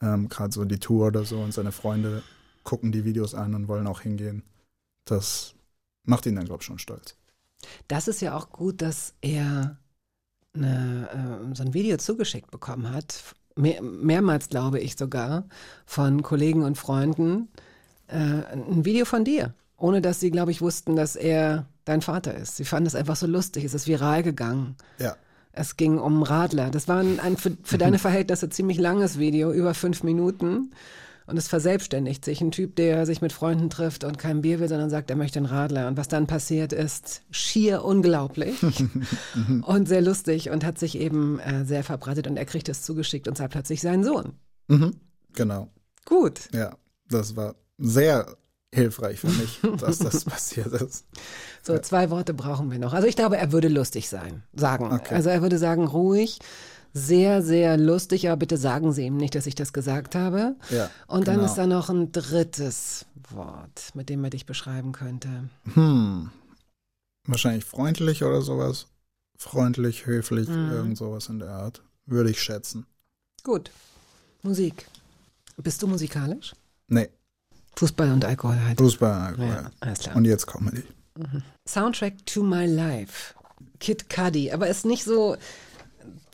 ähm, gerade so die Tour oder so und seine Freunde gucken die Videos an und wollen auch hingehen. Das macht ihn dann, glaube ich, schon stolz. Das ist ja auch gut, dass er eine, äh, so ein Video zugeschickt bekommen hat. Mehr, mehrmals, glaube ich sogar, von Kollegen und Freunden. Äh, ein Video von dir. Ohne dass sie, glaube ich, wussten, dass er dein Vater ist. Sie fanden es einfach so lustig. Es ist viral gegangen. Ja, Es ging um Radler. Das war ein, ein für, für deine <laughs> Verhältnisse ziemlich langes Video, über fünf Minuten. Und es verselbstständigt sich. Ein Typ, der sich mit Freunden trifft und kein Bier will, sondern sagt, er möchte einen Radler. Und was dann passiert ist, schier unglaublich <laughs> und sehr lustig und hat sich eben äh, sehr verbreitet. Und er kriegt es zugeschickt und sah plötzlich seinen Sohn. mhm. genau. Gut. Ja, das war sehr hilfreich für mich, <laughs> dass das passiert ist. So, zwei Worte brauchen wir noch. Also ich glaube, er würde lustig sein, sagen. Okay. Also er würde sagen, ruhig, sehr, sehr lustig, aber bitte sagen Sie ihm nicht, dass ich das gesagt habe. Ja, Und dann genau. ist da noch ein drittes Wort, mit dem er dich beschreiben könnte. Hm. Wahrscheinlich freundlich oder sowas. Freundlich, höflich, Mhm. irgend sowas in der Art. Würde ich schätzen. Gut. Musik. Bist du musikalisch? Nee, Fußball und Alkohol halt. Fußball. Ja, Ja. alles klar. Und jetzt Comedy. Soundtrack to My Life. Kid Cudi, aber ist nicht so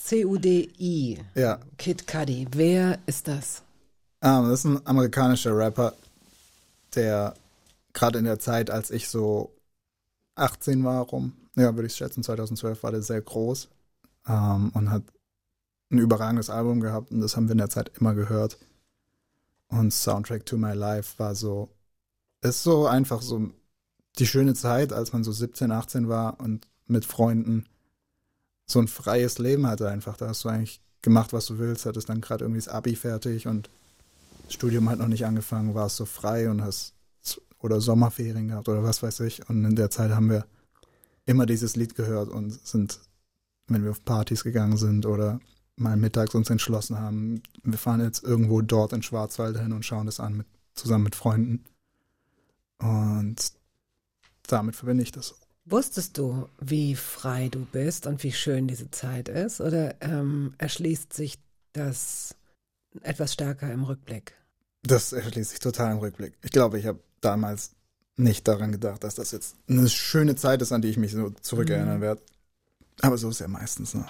C-U-D-I. Ja, Kid Cudi. Wer ist das? Ah, das ist ein amerikanischer Rapper, der gerade in der Zeit, als ich so 18 war, rum, ja, würde ich schätzen, 2012 war der sehr groß ähm, und hat ein überragendes Album gehabt und das haben wir in der Zeit immer gehört. Und Soundtrack to My Life war so, ist so einfach so die schöne Zeit, als man so 17, 18 war und mit Freunden so ein freies Leben hatte einfach. Da hast du eigentlich gemacht, was du willst, hattest dann gerade irgendwie das Abi fertig und das Studium hat noch nicht angefangen, warst so frei und hast oder Sommerferien gehabt oder was weiß ich. Und in der Zeit haben wir immer dieses Lied gehört und sind, wenn wir auf Partys gegangen sind oder mal mittags uns entschlossen haben, wir fahren jetzt irgendwo dort in Schwarzwald hin und schauen das an mit, zusammen mit Freunden. Und damit verbinde ich das. Wusstest du, wie frei du bist und wie schön diese Zeit ist? Oder ähm, erschließt sich das etwas stärker im Rückblick? Das erschließt sich total im Rückblick. Ich glaube, ich habe damals nicht daran gedacht, dass das jetzt eine schöne Zeit ist, an die ich mich so zurückerinnern werde. Aber so ist ja meistens. Ne?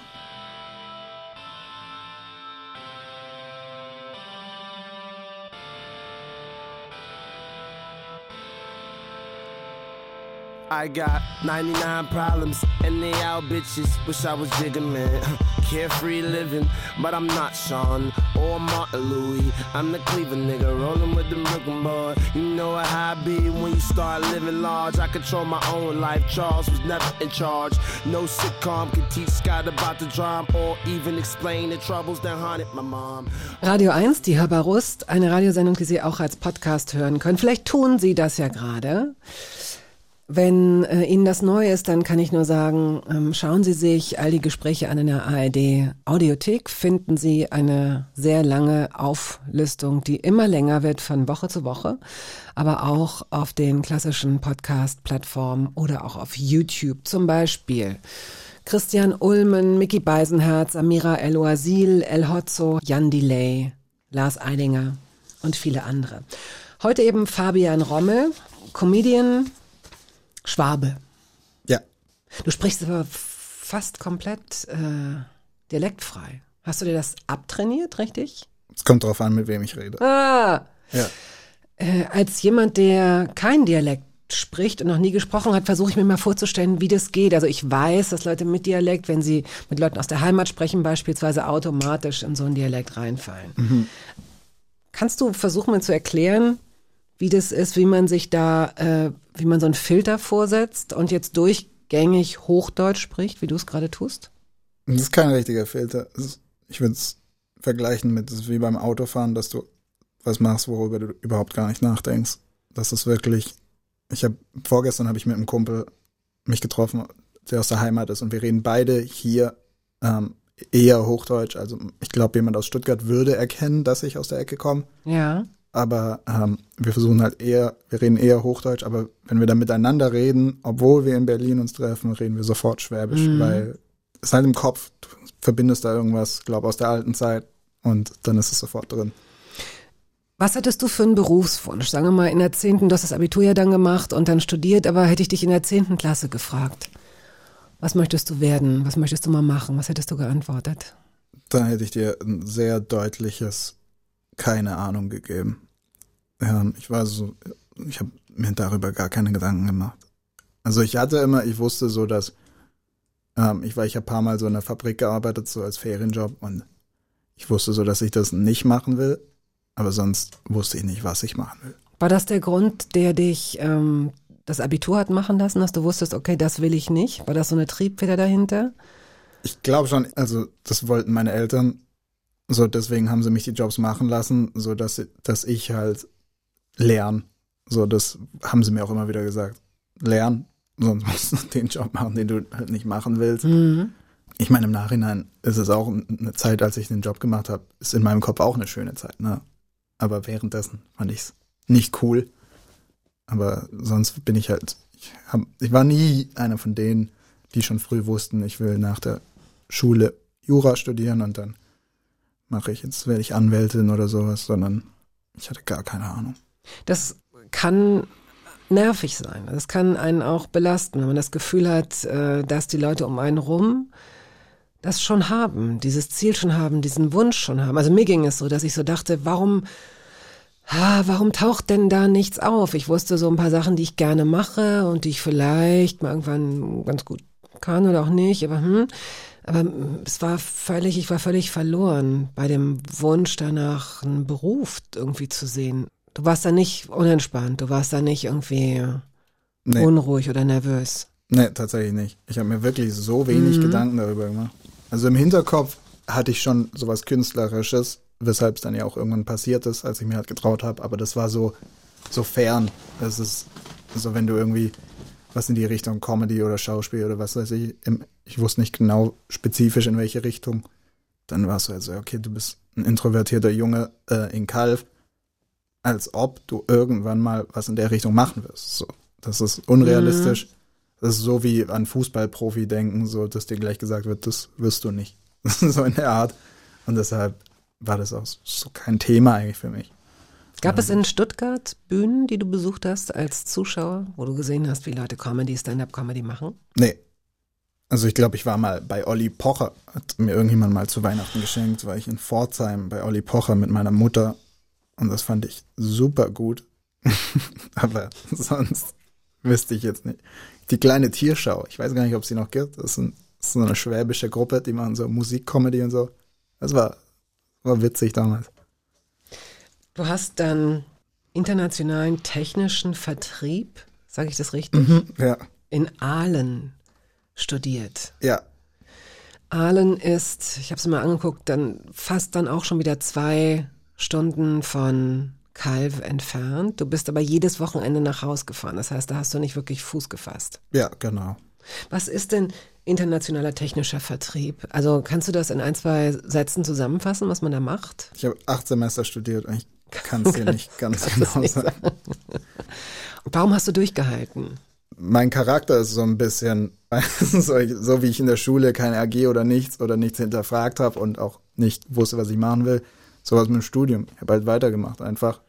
I got 99 problems, and they all bitches. Wish I was Jigga Man. <laughs> Carefree living, but I'm not Sean or Martin Louis. I'm the Cleveland nigga, rolling with the Brooklyn boy. You know how I be when you start living large. I control my own life. Charles was never in charge. No sitcom could teach Scott about the drama or even explain the troubles that haunted my mom. Radio 1, die Hörbar Rust, eine Radiosendung, die Sie auch als Podcast hören können. Vielleicht tun Sie das ja gerade. Wenn äh, Ihnen das neu ist, dann kann ich nur sagen, ähm, schauen Sie sich all die Gespräche an in der ARD Audiothek, finden Sie eine sehr lange Auflistung, die immer länger wird von Woche zu Woche, aber auch auf den klassischen Podcast-Plattformen oder auch auf YouTube zum Beispiel. Christian Ulmen, Mickey Beisenherz, Amira El-Oasil, El Hotzo, Jan Delay, Lars Eidinger und viele andere. Heute eben Fabian Rommel, Comedian, Schwabe. Ja, Du sprichst aber fast komplett äh, dialektfrei. Hast du dir das abtrainiert, richtig? es kommt drauf an, mit wem ich rede. Ah, Ja. äh, als jemand, der kein Dialekt spricht und noch nie gesprochen hat, versuche ich mir mal vorzustellen, wie das geht. Also ich weiß, dass Leute mit Dialekt, wenn sie mit Leuten aus der Heimat sprechen, beispielsweise automatisch in so einen Dialekt reinfallen. Kannst du versuchen, mir zu erklären, wie das ist, wie man sich da, äh, wie man so einen Filter vorsetzt und jetzt durchgängig Hochdeutsch spricht, wie du es gerade tust? Das ist kein richtiger Filter. Ich würde es vergleichen mit, es wie beim Autofahren, dass du was machst, worüber du überhaupt gar nicht nachdenkst. Das ist wirklich, ich habe, vorgestern habe ich mit einem Kumpel mich getroffen, der aus der Heimat ist und wir reden beide hier ähm, eher Hochdeutsch. Also ich glaube, jemand aus Stuttgart würde erkennen, dass ich aus der Ecke komme. Ja. Aber ähm, wir versuchen halt eher, wir reden eher Hochdeutsch, aber wenn wir dann miteinander reden, obwohl wir in Berlin uns treffen, reden wir sofort Schwäbisch, weil es ist halt im Kopf, du verbindest da irgendwas, glaub aus der alten Zeit und dann ist es sofort drin. Was hattest du für einen Berufswunsch? Sagen wir mal, in der zehnten, du hast das Abitur ja dann gemacht und dann studiert, aber hätte ich dich in der zehnten Klasse gefragt. Was möchtest du werden? Was möchtest du mal machen? Was hättest du geantwortet? Da hätte ich dir ein sehr deutliches keine Ahnung gegeben. Ähm, ich war so, ich habe mir darüber gar keine Gedanken gemacht. Also ich hatte immer, ich wusste so, dass ähm, ich war, ich habe paar Mal so in der Fabrik gearbeitet, so als Ferienjob und ich wusste so, dass ich das nicht machen will, aber sonst wusste ich nicht, was ich machen will. War das der Grund, der dich ähm, das Abitur hat machen lassen, dass du wusstest, okay, das will ich nicht? War das so eine Triebfeder dahinter? Ich glaube schon, also das wollten meine Eltern So, deswegen haben sie mich die Jobs machen lassen, so dass, dass ich halt lerne. So, das haben sie mir auch immer wieder gesagt. Lern, sonst <laughs> musst du den Job machen, den du halt nicht machen willst. Ich meine, im Nachhinein ist es auch eine Zeit, als ich den Job gemacht habe, ist in meinem Kopf auch eine schöne Zeit, ne? Aber währenddessen fand ich es nicht cool. Aber sonst bin ich halt, ich, hab, ich war nie einer von denen, die schon früh wussten, ich will nach der Schule Jura studieren und dann mache ich, jetzt werde ich Anwältin oder sowas, sondern ich hatte gar keine Ahnung. Das kann nervig sein. Das kann einen auch belasten, wenn man das Gefühl hat, äh, dass die Leute um einen rum das schon haben, dieses Ziel schon haben, diesen Wunsch schon haben. Also mir ging es so, dass ich so dachte, warum, warum taucht denn da nichts auf? Ich wusste so ein paar Sachen, die ich gerne mache und die ich vielleicht mal irgendwann ganz gut kann oder auch nicht, aber hm, aber es war völlig, ich war völlig verloren bei dem Wunsch danach, einen Beruf irgendwie zu sehen. Du warst da nicht unentspannt, du warst da nicht irgendwie Nee, unruhig oder nervös. nee tatsächlich nicht. Ich habe mir wirklich so wenig Gedanken darüber gemacht. Also im Hinterkopf hatte ich schon sowas Künstlerisches, weshalb es dann ja auch irgendwann passiert ist, als ich mir halt getraut habe. Aber das war so, so fern. Das ist so, wenn du irgendwie was in die Richtung Comedy oder Schauspiel oder was weiß ich, im, ich wusste nicht genau spezifisch in welche Richtung. Dann war es so, also, okay, du bist ein introvertierter Junge äh, in Kalf, als ob du irgendwann mal was in der Richtung machen wirst. So, das ist unrealistisch. Das ist so wie an Fußballprofi denken, so dass dir gleich gesagt wird, das wirst du nicht. <laughs> so in der Art. Und deshalb war das auch so kein Thema eigentlich für mich. Gab es in Stuttgart Bühnen, die du besucht hast als Zuschauer, wo du gesehen hast, wie Leute Comedy, Stand-up-Comedy machen? Nee. Also ich glaube, ich war mal bei Olli Pocher, hat mir irgendjemand mal zu Weihnachten geschenkt, war ich in Pforzheim bei Olli Pocher mit meiner Mutter und das fand ich super gut. <laughs> Aber sonst wüsste ich jetzt nicht. Die kleine Tierschau, ich weiß gar nicht, ob sie noch gibt. Das ist, ein, das ist so eine schwäbische Gruppe, die machen so Musikcomedy und so. Das war, war witzig damals. Du hast dann internationalen technischen Vertrieb, sage ich das richtig, Ja, in Aalen studiert. ja, Aalen ist, ich habe es mal angeguckt, dann fast dann auch schon wieder zwei Stunden von Calv entfernt. Du bist aber jedes Wochenende nach Haus gefahren. Das heißt, da hast du nicht wirklich Fuß gefasst. ja, genau. Was ist denn internationaler technischer Vertrieb? Also kannst du das in ein, zwei Sätzen zusammenfassen, was man da macht? Ich habe acht Semester studiert und ich kann es dir <laughs> nicht ganz genau sagen. Und <laughs> warum hast du durchgehalten? mein Charakter ist so ein bisschen <laughs> so, so wie ich in der Schule keine AG oder nichts oder nichts hinterfragt habe und auch nicht wusste, was ich machen will. Sowas mit dem Studium. Ich habe halt weitergemacht einfach.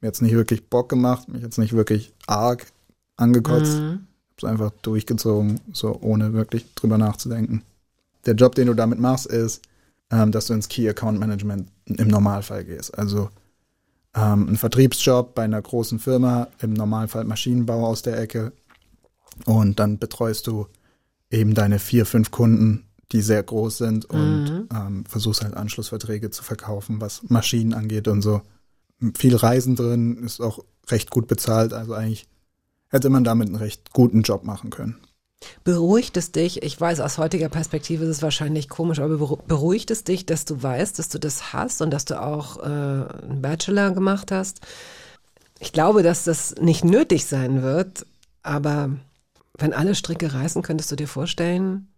Mir jetzt nicht wirklich Bock gemacht, mich jetzt nicht wirklich arg angekotzt. Mhm. Hab's einfach durchgezogen, so ohne wirklich drüber nachzudenken. Der Job, den du damit machst, ist, ähm, dass du ins Key Account Management im Normalfall gehst. Also ähm, ein Vertriebsjob bei einer großen Firma, im Normalfall Maschinenbau aus der Ecke. Und dann betreust du eben deine vier, fünf Kunden, die sehr groß sind und ähm, versuchst halt Anschlussverträge zu verkaufen, was Maschinen angeht und so. Viel Reisen drin, ist auch recht gut bezahlt, also eigentlich hätte man damit einen recht guten Job machen können. Beruhigt es dich, ich weiß, aus heutiger Perspektive ist es wahrscheinlich komisch, aber beru- beruhigt es dich, dass du weißt, dass du das hast und dass du auch äh, einen Bachelor gemacht hast? Ich glaube, dass das nicht nötig sein wird, aber wenn alle Stricke reißen, könntest du dir vorstellen,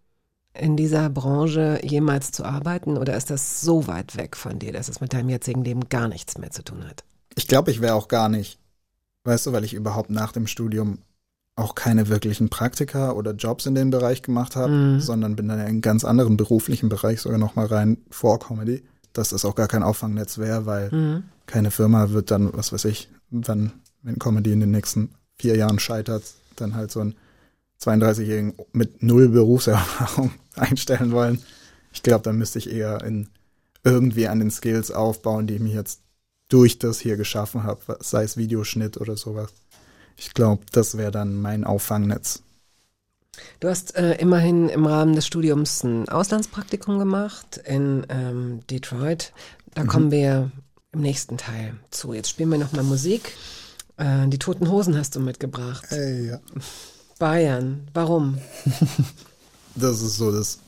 in dieser Branche jemals zu arbeiten? Oder ist das so weit weg von dir, dass es mit deinem jetzigen Leben gar nichts mehr zu tun hat? Ich glaube, ich wäre auch gar nicht, weißt du, weil ich überhaupt nach dem Studium auch keine wirklichen Praktika oder Jobs in dem Bereich gemacht habe, sondern bin dann in einen ganz anderen beruflichen Bereich sogar noch mal rein vor Comedy, dass das auch gar kein Auffangnetz wäre, weil keine Firma wird dann, was weiß ich, wann, wenn Comedy in den nächsten vier Jahren scheitert, dann halt so einen 32-Jährigen mit null Berufserfahrung <laughs> einstellen wollen. Ich glaube, dann müsste ich eher in irgendwie an den Skills aufbauen, die ich mir jetzt durch das hier geschaffen habe, sei es Videoschnitt oder sowas. Ich glaube, das wäre dann mein Auffangnetz. Du hast äh, immerhin im Rahmen des Studiums ein Auslandspraktikum gemacht in ähm, Detroit. Da kommen wir im nächsten Teil zu. Jetzt spielen wir nochmal Musik. Äh, die Toten Hosen hast du mitgebracht. Ey, ja. Bayern. Warum? <laughs> Das ist so das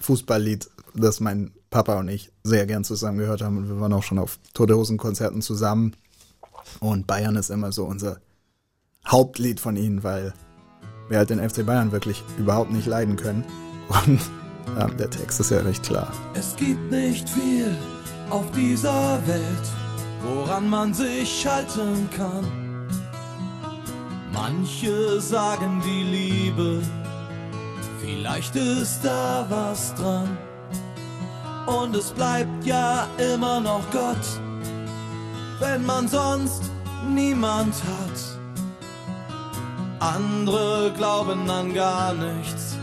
Fußballlied das mein Papa und ich sehr gern zusammen gehört haben. Und wir waren auch schon auf Tote Hosen Konzerten zusammen. Und Bayern ist immer so unser Hauptlied von ihnen, weil wir halt den FC Bayern wirklich überhaupt nicht leiden können. Und ja, der Text ist ja recht klar. Es gibt nicht viel auf dieser Welt, woran man sich halten kann. Manche sagen die Liebe, vielleicht ist da was dran. Und es bleibt ja immer noch Gott, wenn man sonst niemand hat. Andere glauben an gar nichts,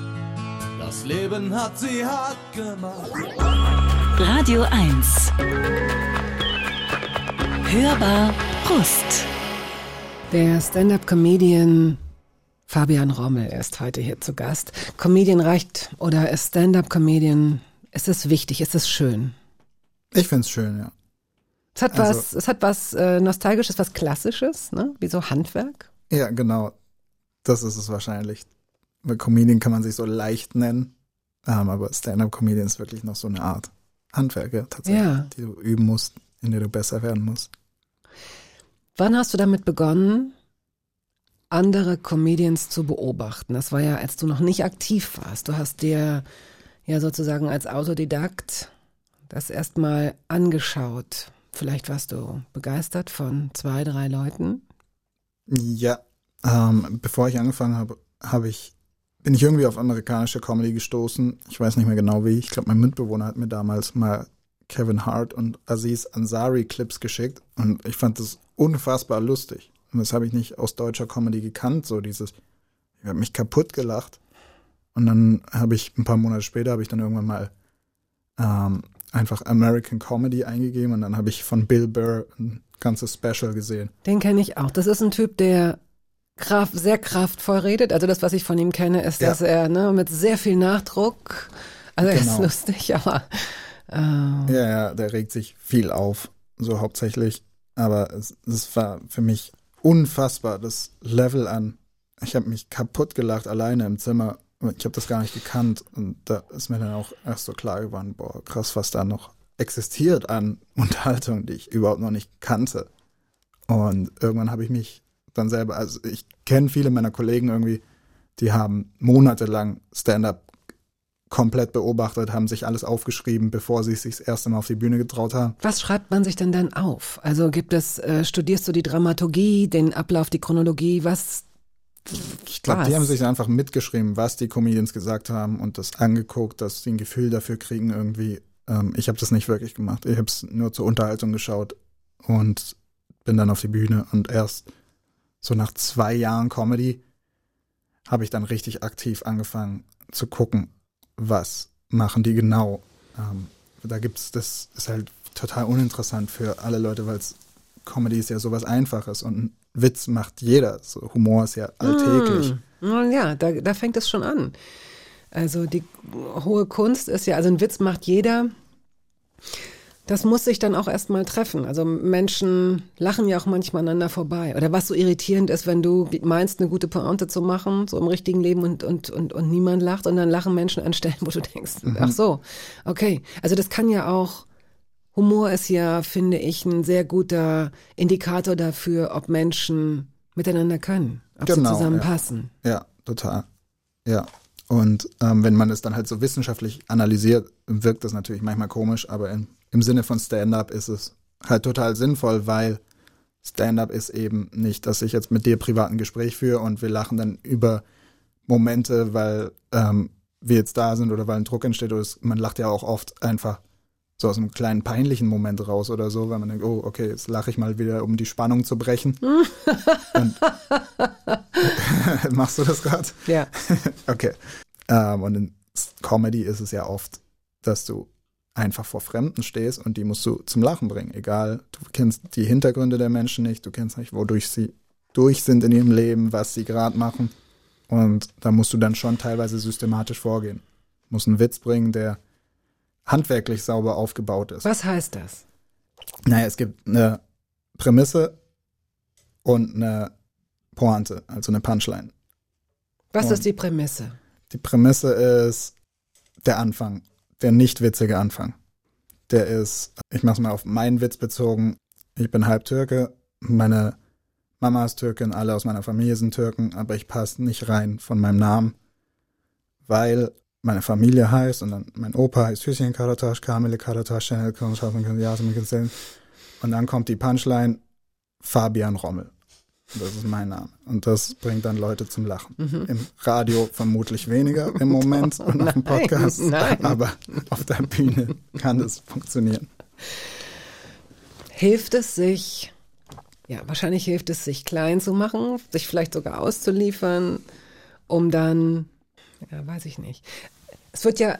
das Leben hat sie hart gemacht. Radio 1. Hörbar Brust. Der Stand-up-Comedian Fabian Rommel ist heute hier zu Gast. Comedian reicht oder ist Stand-up-Comedian, ist es wichtig, ist es schön? Ich find's schön, ja. Es hat Also- was, es hat was äh, Nostalgisches, was Klassisches, ne? Wie so Handwerk. Ja, genau. Das ist es wahrscheinlich. Bei Comedian kann man sich so leicht nennen, ähm, aber Stand-up-Comedian ist wirklich noch so eine Art Handwerker tatsächlich, Ja. die du üben musst, in der du besser werden musst. Wann hast du damit begonnen, andere Comedians zu beobachten? Das war ja, als du noch nicht aktiv warst. Du hast dir ja sozusagen als Autodidakt das erstmal angeschaut. Vielleicht warst du begeistert von zwei, drei Leuten. Ja, ähm, bevor ich angefangen habe, habe ich bin ich irgendwie auf amerikanische Comedy gestoßen. Ich weiß nicht mehr genau wie. Ich glaube, mein Mitbewohner hat mir damals mal Kevin Hart und Aziz Ansari Clips geschickt und ich fand das unfassbar lustig. Und das habe ich nicht aus deutscher Comedy gekannt, so dieses, ich habe mich kaputt gelacht. Und dann habe ich ein paar Monate später habe ich dann irgendwann mal ähm, einfach American Comedy eingegeben und dann habe ich von Bill Burr ein ganzes Special gesehen. Den kenne ich auch. Das ist ein Typ, der kraft, sehr kraftvoll redet. Also das, was ich von ihm kenne, ist, Ja. dass er ne, mit sehr viel Nachdruck, also er ist Genau. lustig, <laughs> aber äh, Ja, ja, der regt sich viel auf, so hauptsächlich. Aber es, es war für mich unfassbar, das Level an. Ich habe mich kaputt gelacht alleine im Zimmer. Ich habe das gar nicht gekannt. Und da ist mir dann auch erst so klar geworden, boah, krass, was da noch existiert an <laughs> Unterhaltung, die ich überhaupt noch nicht kannte. Und irgendwann habe ich mich dann selber, also ich kenne viele meiner Kollegen irgendwie, die haben monatelang Stand-up komplett beobachtet, haben sich alles aufgeschrieben, bevor sie es sich das erste Mal auf die Bühne getraut haben. was schreibt man sich denn dann auf? Also gibt es, äh, studierst du die Dramaturgie, den Ablauf, die Chronologie, was? Ich glaube, die haben sich einfach mitgeschrieben, was die Comedians gesagt haben und das angeguckt, dass sie ein Gefühl dafür kriegen irgendwie. Ähm, ich habe das nicht wirklich gemacht. Ich habe es nur zur Unterhaltung geschaut und bin dann auf die Bühne und erst so nach zwei Jahren Comedy habe ich dann richtig aktiv angefangen zu gucken, was machen die genau. Ähm, da gibt's, das ist halt total uninteressant für alle Leute, weil Comedy ist ja sowas Einfaches und ein Witz macht jeder. So, Humor ist ja alltäglich. Hm, Ja, da, da fängt es schon an. Also die hohe Kunst ist ja, also ein Witz macht jeder. Das muss sich dann auch erstmal treffen. Also Menschen lachen ja auch manchmal aneinander vorbei. Oder was so irritierend ist, wenn du meinst, eine gute Pointe zu machen, so im richtigen Leben und, und, und, und niemand lacht und dann lachen Menschen an Stellen, wo du denkst, ach so, okay. Also das kann ja auch, Humor ist ja, finde ich, ein sehr guter Indikator dafür, ob Menschen miteinander können, ob Genau, sie zusammenpassen. Ja, total. Ja. Und ähm, wenn man es dann halt so wissenschaftlich analysiert, wirkt das natürlich manchmal komisch, aber im, im Sinne von Stand-up ist es halt total sinnvoll, weil Stand-up ist eben nicht, dass ich jetzt mit dir privat ein Gespräch führe und wir lachen dann über Momente, weil ähm, wir jetzt da sind oder weil ein Druck entsteht. Oder es, man lacht ja auch oft einfach so aus einem kleinen peinlichen Moment raus oder so, weil man denkt, oh, okay, jetzt lache ich mal wieder, um die Spannung zu brechen. <laughs> Machst du das gerade? Ja. <laughs> Okay. Ähm, und in Comedy ist es ja oft, dass du einfach vor Fremden stehst und die musst du zum Lachen bringen. Egal, du kennst die Hintergründe der Menschen nicht, du kennst nicht, wodurch sie durch sind in ihrem Leben, was sie gerade machen. Und da musst du dann schon teilweise systematisch vorgehen. Muss einen Witz bringen, der handwerklich sauber aufgebaut ist. Was heißt das? Naja, es gibt eine Prämisse und eine Pointe, also eine Was Und- ist die Prämisse? Die Prämisse ist der Anfang, der nicht witzige Anfang. Der ist, ich mach's mal auf meinen Witz bezogen. Ich bin halb Türke, meine Mama ist Türkin, alle aus meiner Familie sind Türken, aber ich passe nicht rein von meinem Namen, weil meine Familie heißt und dann mein Opa heißt Hüseyin Karataş, Kamile Karataş, Chanel Künzel. Und dann kommt die Punchline Fabian Rommel. Das ist mein Name. Und das bringt dann Leute zum Lachen. Im Radio vermutlich weniger im Moment <laughs> und auf dem Podcast. nein. Aber auf der Bühne kann es funktionieren. Hilft es sich, ja, wahrscheinlich hilft es sich klein zu machen, sich vielleicht sogar auszuliefern, um dann, ja, weiß ich nicht. Es wird ja,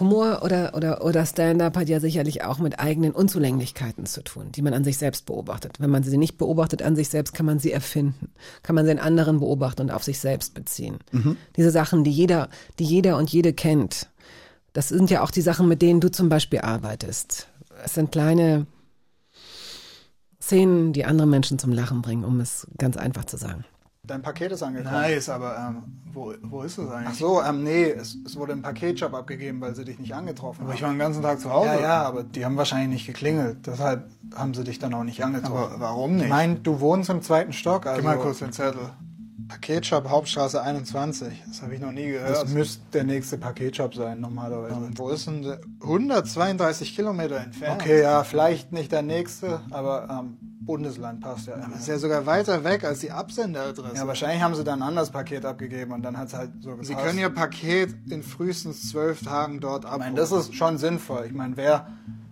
Humor oder, oder, oder Stand-up hat ja sicherlich auch mit eigenen Unzulänglichkeiten zu tun, die man an sich selbst beobachtet. Wenn man sie nicht beobachtet an sich selbst, kann man sie erfinden. Kann man sie in anderen beobachten und auf sich selbst beziehen. Diese Sachen, die jeder, die jeder und jede kennt. Das sind ja auch die Sachen, mit denen du zum Beispiel arbeitest. Es sind kleine, Szenen, die andere Menschen zum Lachen bringen, um es ganz einfach zu sagen. Dein Paket ist angekommen. Nice, aber ähm, wo, wo ist es eigentlich? Ach so, ähm, nee, es, es wurde im Paketshop abgegeben, weil sie dich nicht angetroffen Aber haben. ich war den ganzen Tag zu Hause. ja, ja, aber die haben wahrscheinlich nicht geklingelt. Deshalb haben sie dich dann auch nicht angetroffen. Aber warum nicht? Ich meine, du wohnst im zweiten Stock. Also Gib mal kurz den Zettel. Paketshop Hauptstraße 21. Das habe ich noch nie Das gehört. müsste der nächste Paketshop sein, normalerweise. Wo ist denn der? 132 Kilometer entfernt. Okay, ja, vielleicht nicht der nächste, aber ähm, Bundesland passt ja. Das ist ja sogar weiter weg als die Absenderadresse. Ja, wahrscheinlich haben sie dann ein anderes Paket abgegeben und dann hat es halt so gepasst. Sie können Ihr Paket in frühestens zwölf Tagen dort Ich abholen. meine, das ist schon sinnvoll. Ich meine, wer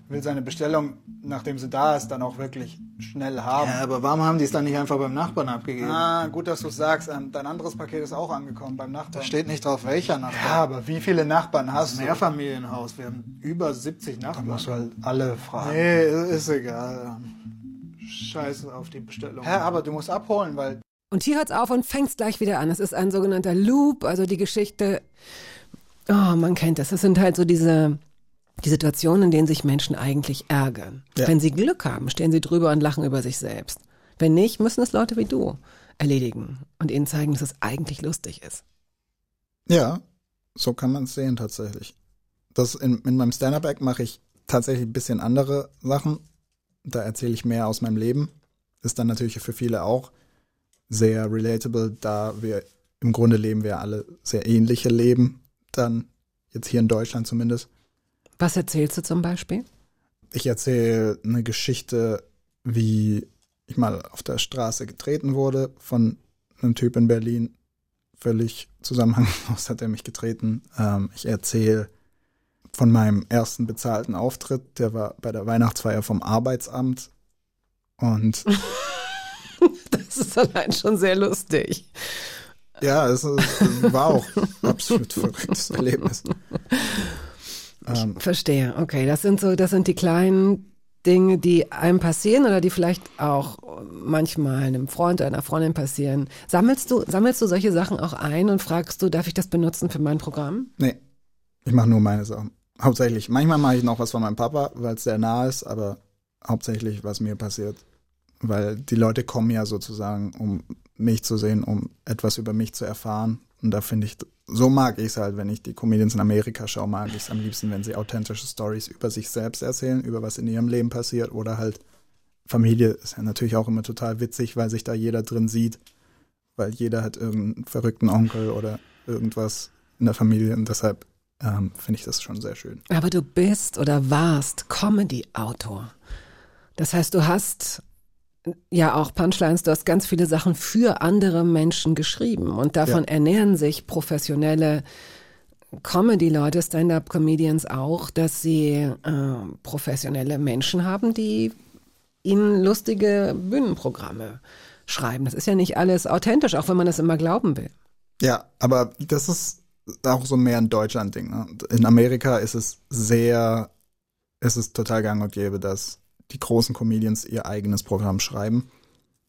will seine Bestellung, nachdem sie da ist, dann auch wirklich schnell haben? ja, aber warum haben die es dann nicht einfach beim Nachbarn abgegeben? Ah, gut, dass du sagst. Ähm, dein anderes Paket ist auch angekommen beim Nachbarn. Da steht nicht drauf, welcher Nachbar. ja, aber wie viele Nachbarn hast du? Mehrfamilienhaus. Wir haben über 70 Da Nachbarn. musst du halt alle fragen. Nee, ist egal. Scheiße auf die Bestellung. Hä, aber du musst abholen, weil Und hier hört's auf und fängt's gleich wieder an. Es ist ein sogenannter Loop, also die Geschichte. Oh, man kennt das. Das sind halt so diese die Situationen, in denen sich Menschen eigentlich ärgern. Ja. Wenn sie Glück haben, stehen sie drüber und lachen über sich selbst. Wenn nicht, müssen es Leute wie du erledigen und ihnen zeigen, dass es eigentlich lustig ist. Ja, so kann man es sehen tatsächlich. Das in, in meinem Stand-Up-Act mache ich tatsächlich ein bisschen andere Sachen. Da erzähle ich mehr aus meinem Leben. Ist dann natürlich für viele auch sehr relatable, da wir im Grunde leben wir alle sehr ähnliche Leben. Dann jetzt hier in Deutschland zumindest. Was erzählst du zum Beispiel? Ich erzähle eine Geschichte, wie ich mal auf der Straße getreten wurde von einem Typ in Berlin. Völlig zusammenhanglos hat er mich getreten. Ähm, ich erzähle von meinem ersten bezahlten Auftritt. Der war bei der Weihnachtsfeier vom Arbeitsamt. Und <laughs> Das ist allein schon sehr lustig. ja, es, es war auch absolut verrücktes Erlebnis. <laughs> Ähm, Verstehe. Okay, das sind so, das sind die kleinen Dinge, die einem passieren oder die vielleicht auch manchmal einem Freund oder einer Freundin passieren. Sammelst du, sammelst du solche Sachen auch ein und fragst du, darf ich das benutzen für mein Programm? Nee, ich mache nur meine Sachen. Hauptsächlich. Manchmal mache ich noch was von meinem Papa, weil es sehr nah ist, aber hauptsächlich, was mir passiert. Weil die Leute kommen ja sozusagen, um mich zu sehen, um etwas über mich zu erfahren. Und da finde ich, so mag ich es halt, wenn ich die Comedians in Amerika schaue, mag ich es am liebsten, wenn sie authentische Stories über sich selbst erzählen, über was in ihrem Leben passiert oder halt Familie ist ja natürlich auch immer total witzig, weil sich da jeder drin sieht, weil jeder hat irgendeinen verrückten Onkel oder irgendwas in der Familie und deshalb ähm, finde ich das schon sehr schön. Aber du bist oder warst Comedy-Autor. Das heißt, du hast ja auch Punchlines, du hast ganz viele Sachen für andere Menschen geschrieben und davon Ja. ernähren sich professionelle Comedy-Leute, Stand-up-Comedians auch, dass sie äh, professionelle Menschen haben, die ihnen lustige Bühnenprogramme schreiben. Das ist ja nicht alles authentisch, auch wenn man das immer glauben will. Ja, aber das ist auch so mehr ein Deutschland-Ding. Ne? In Amerika ist es sehr, es ist total gang und gäbe, dass die großen Comedians ihr eigenes Programm schreiben.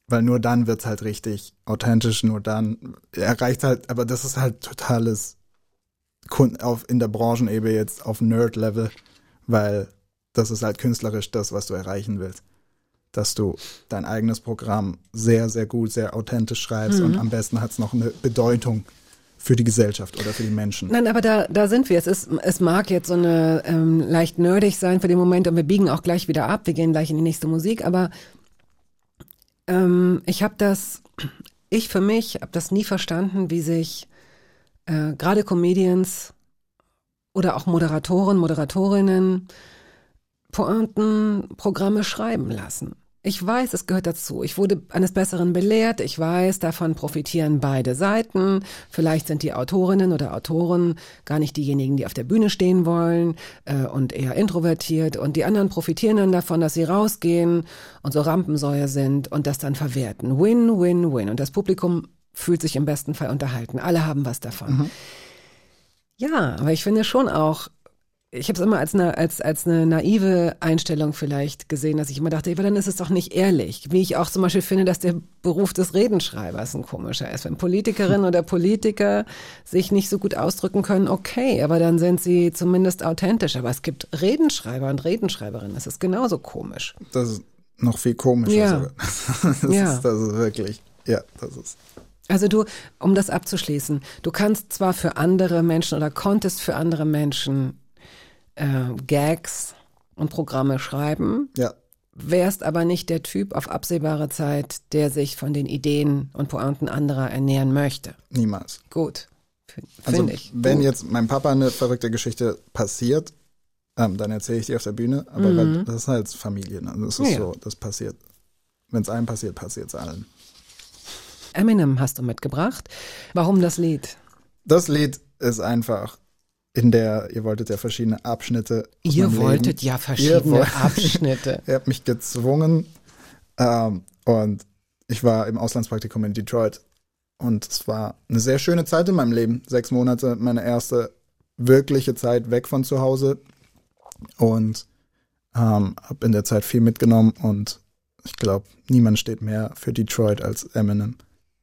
Weil nur dann wird's halt richtig authentisch, nur dann erreicht halt, aber das ist halt totales Kun- auf in der Branchenebene jetzt auf Nerd-Level, weil das ist halt künstlerisch das, was du erreichen willst. Dass du dein eigenes Programm sehr, sehr gut, sehr authentisch schreibst und am besten hat's noch eine Bedeutung für die Gesellschaft oder für die Menschen. Nein, aber da, da sind wir. Es, ist, es mag jetzt so eine ähm, leicht nerdig sein für den Moment und wir biegen auch gleich wieder ab. Wir gehen gleich in die nächste Musik, aber ähm, ich habe das, ich für mich habe das nie verstanden, wie sich äh, gerade Comedians oder auch Moderatoren, Moderatorinnen Pointenprogramme schreiben lassen. Ich weiß, es gehört dazu. Ich wurde eines Besseren belehrt. Ich weiß, davon profitieren beide Seiten. Vielleicht sind die Autorinnen oder Autoren gar nicht diejenigen, die auf der Bühne stehen wollen äh, und eher introvertiert. Und die anderen profitieren dann davon, dass sie rausgehen und so Rampensäue sind und das dann verwerten. Win, win, win. Und das Publikum fühlt sich im besten Fall unterhalten. Alle haben was davon. Ja, aber ich finde schon auch, ich habe es immer als eine, als, als eine naive Einstellung vielleicht gesehen, dass ich immer dachte, aber dann ist es doch nicht ehrlich. Wie ich auch zum Beispiel finde, dass der Beruf des Redenschreibers ein komischer ist. Wenn Politikerinnen oder Politiker sich nicht so gut ausdrücken können, okay, aber dann sind sie zumindest authentisch. Aber es gibt Redenschreiber und Redenschreiberinnen, das ist genauso komisch. Das ist noch viel komischer Ja. <laughs> Das, Ja. ist, das ist wirklich, ja, das ist. Also du, um das abzuschließen, du kannst zwar für andere Menschen oder konntest für andere Menschen äh, Gags und Programme schreiben, Ja, wärst aber nicht der Typ auf absehbare Zeit, der sich von den Ideen und Pointen anderer ernähren möchte. niemals. Gut, finde Also, ich. wenn Gut. jetzt meinem Papa eine verrückte Geschichte passiert, ähm, dann erzähle ich die auf der Bühne, aber weil, das ist halt Familie. Ne? Das ist Mhm. Ja. so, das passiert. Wenn es einem passiert, passiert es allen. Eminem hast du mitgebracht. Warum das Lied? Das Lied ist einfach in der, ihr wolltet ja verschiedene Abschnitte. Ihr wolltet Leben. ja verschiedene wollt- Abschnitte. <laughs> Ihr habt mich gezwungen ähm, und ich war im Auslandspraktikum in Detroit und es war eine sehr schöne Zeit in meinem Leben. Sechs Monate, meine erste wirkliche Zeit weg von zu Hause und ähm, habe in der Zeit viel mitgenommen und ich glaube, niemand steht mehr für Detroit als Eminem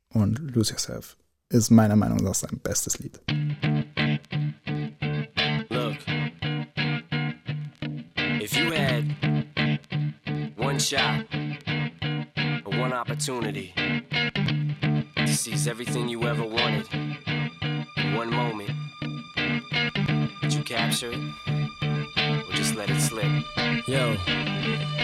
und Lose Yourself ist meiner Meinung nach sein bestes Lied. If you had one shot or one opportunity to seize everything you ever wanted in one moment, would you capture it or just let it slip? Yo.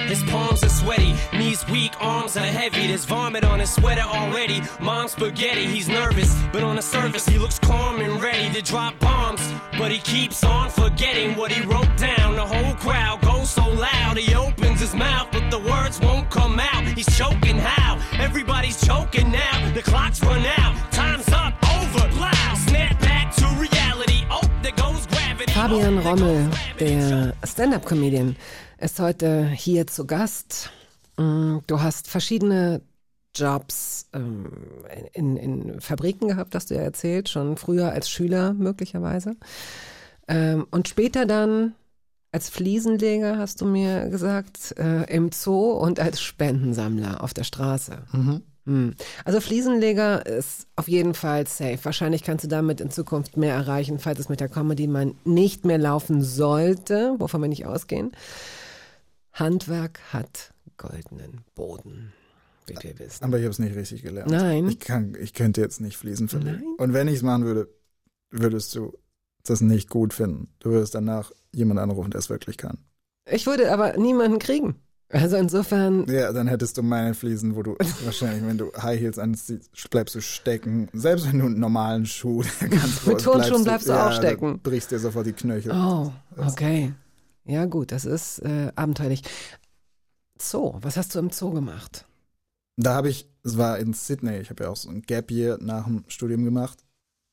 His palms are sweaty, knees weak, arms are heavy. There's vomit on his sweater already. Mom's spaghetti, he's nervous, but on the surface he looks calm and ready to drop bombs. But he keeps on forgetting what he wrote down. The whole crowd goes so loud, he opens his mouth, but the words won't come out. He's choking how? Everybody's choking now. The clock's run out, time's up, over, loud. Snap back to reality. Oh, there goes gravity. Fabian Rommel, der Stand-up-Comedian, ist heute hier zu Gast. Mm, Du hast verschiedene Jobs ähm, in, in Fabriken gehabt, hast du ja erzählt, schon früher als Schüler möglicherweise. Ähm, und später dann als Fliesenleger, hast du mir gesagt, äh, im Zoo und als Spendensammler auf der Straße. Hm. Also Fliesenleger ist auf jeden Fall safe. Wahrscheinlich kannst du damit in Zukunft mehr erreichen, falls es mit der Comedy mal nicht mehr laufen sollte, wovon wir nicht ausgehen. Handwerk hat goldenen Boden, wie wir wissen. Aber ich habe es nicht richtig gelernt. Nein. Ich, kann, ich könnte jetzt nicht Fliesen verlegen. Nein? Und wenn ich es machen würde, würdest du das nicht gut finden. Du würdest danach jemand anrufen, der es wirklich kann. Ich würde aber niemanden kriegen. Also insofern, Ja, dann hättest du meine Fliesen, wo du <laughs> wahrscheinlich, wenn du High Heels anziehst, bleibst du stecken. Selbst wenn du einen normalen Schuh <laughs> ganz Mit Turnschuhen bleibst du auch stecken. Du brichst dir sofort die Knöchel. oh, okay. Ja gut, das ist äh, abenteuerlich. Zoo, was hast du im Zoo gemacht? Da habe ich, es war in Sydney, ich habe ja auch so ein Gap Year nach dem Studium gemacht.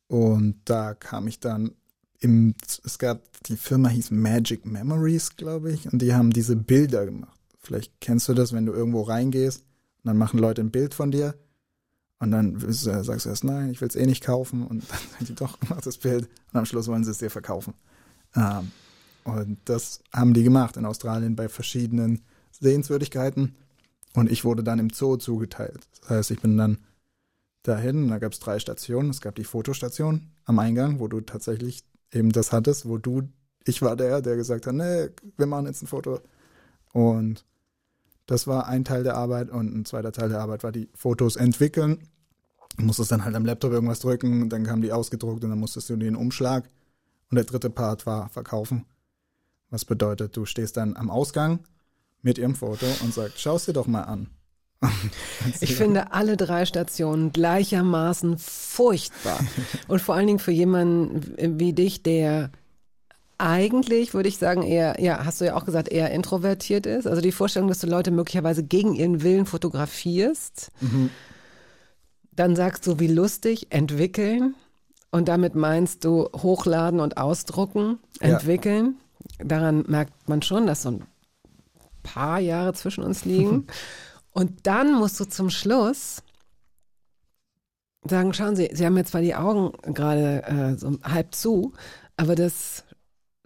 Und da kam ich dann im, es gab, die Firma hieß Magic Memories, glaube ich, und die haben diese Bilder gemacht. Vielleicht kennst du das, wenn du irgendwo reingehst und dann machen Leute ein Bild von dir und dann sagst du erst, nein, ich will es eh nicht kaufen und dann <laughs> sind die doch gemacht, das Bild und am Schluss wollen sie es dir verkaufen. Ähm, und das haben die gemacht in Australien bei verschiedenen Sehenswürdigkeiten und ich wurde dann im Zoo zugeteilt. Das heißt, ich bin dann dahin, da gab es drei Stationen. Es gab die Fotostation am Eingang, wo du tatsächlich eben das hattest, wo du, ich war der, der gesagt hat, nee, wir machen jetzt ein Foto. Und das war ein Teil der Arbeit und ein zweiter Teil der Arbeit war die Fotos entwickeln Du musstest dann halt am Laptop irgendwas drücken, dann kam die ausgedruckt und dann musstest du den Umschlag. Und der dritte Part war verkaufen. Was bedeutet, du stehst dann am Ausgang mit ihrem Foto und sagst, schau es dir doch mal an. <laughs> Ich finde alle drei Stationen gleichermaßen furchtbar. <laughs> Und vor allen Dingen für jemanden wie dich, der eigentlich, würde ich sagen, eher, ja, hast du ja auch gesagt, eher introvertiert ist. Also die Vorstellung, dass du Leute möglicherweise gegen ihren Willen fotografierst, dann sagst du, wie lustig, entwickeln. Und damit meinst du hochladen und ausdrucken, Ja. entwickeln. Daran merkt man schon, dass so ein paar Jahre zwischen uns liegen. <laughs> Und dann musst du zum Schluss sagen, schauen Sie, Sie haben jetzt zwar die Augen gerade äh, so halb zu, aber das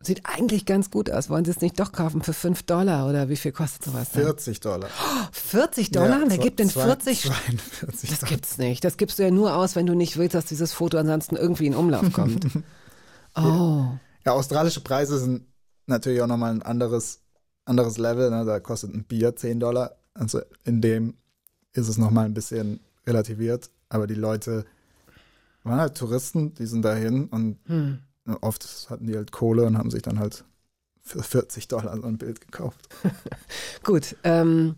sieht eigentlich ganz gut aus. Wollen Sie es nicht doch kaufen für 5 Dollar oder wie viel kostet sowas? Denn? 40 Dollar. 40 Dollar? Ja, Wer gibt denn zwei- 40? 42 Das Dollar. gibt's nicht. Das gibst du ja nur aus, wenn du nicht willst, dass dieses Foto ansonsten irgendwie in Umlauf kommt. <laughs> Oh. Ja, australische Preise sind natürlich auch nochmal ein anderes, anderes Level. Ne? Da kostet ein Bier 10 Dollar. Also in dem ist es nochmal ein bisschen relativiert. Aber die Leute waren halt Touristen, die sind dahin und Hm. oft hatten die halt Kohle und haben sich dann halt für 40 Dollar so ein Bild gekauft. <laughs> Gut. Ähm,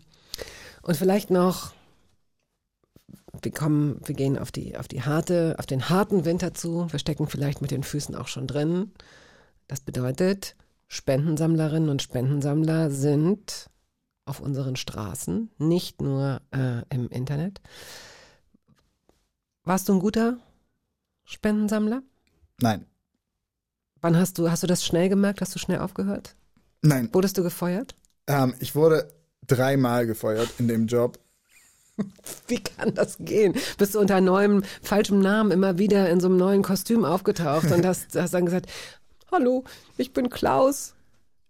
und vielleicht noch, wir kommen, wir gehen auf die, auf die harte, auf den harten Winter zu. Wir stecken vielleicht mit den Füßen auch schon drin. Das bedeutet, Spendensammlerinnen und Spendensammler sind auf unseren Straßen, nicht nur äh, im Internet. Warst du ein guter Spendensammler? Nein, Wann hast du, hast du das schnell gemerkt? Hast du schnell aufgehört? nein. Wurdest du gefeuert? Ähm, ich wurde dreimal gefeuert in dem Job. <laughs> Wie kann das gehen? Bist du unter neuem, falschem Namen immer wieder in so einem neuen Kostüm aufgetaucht und hast, hast dann gesagt, hallo, ich bin Klaus.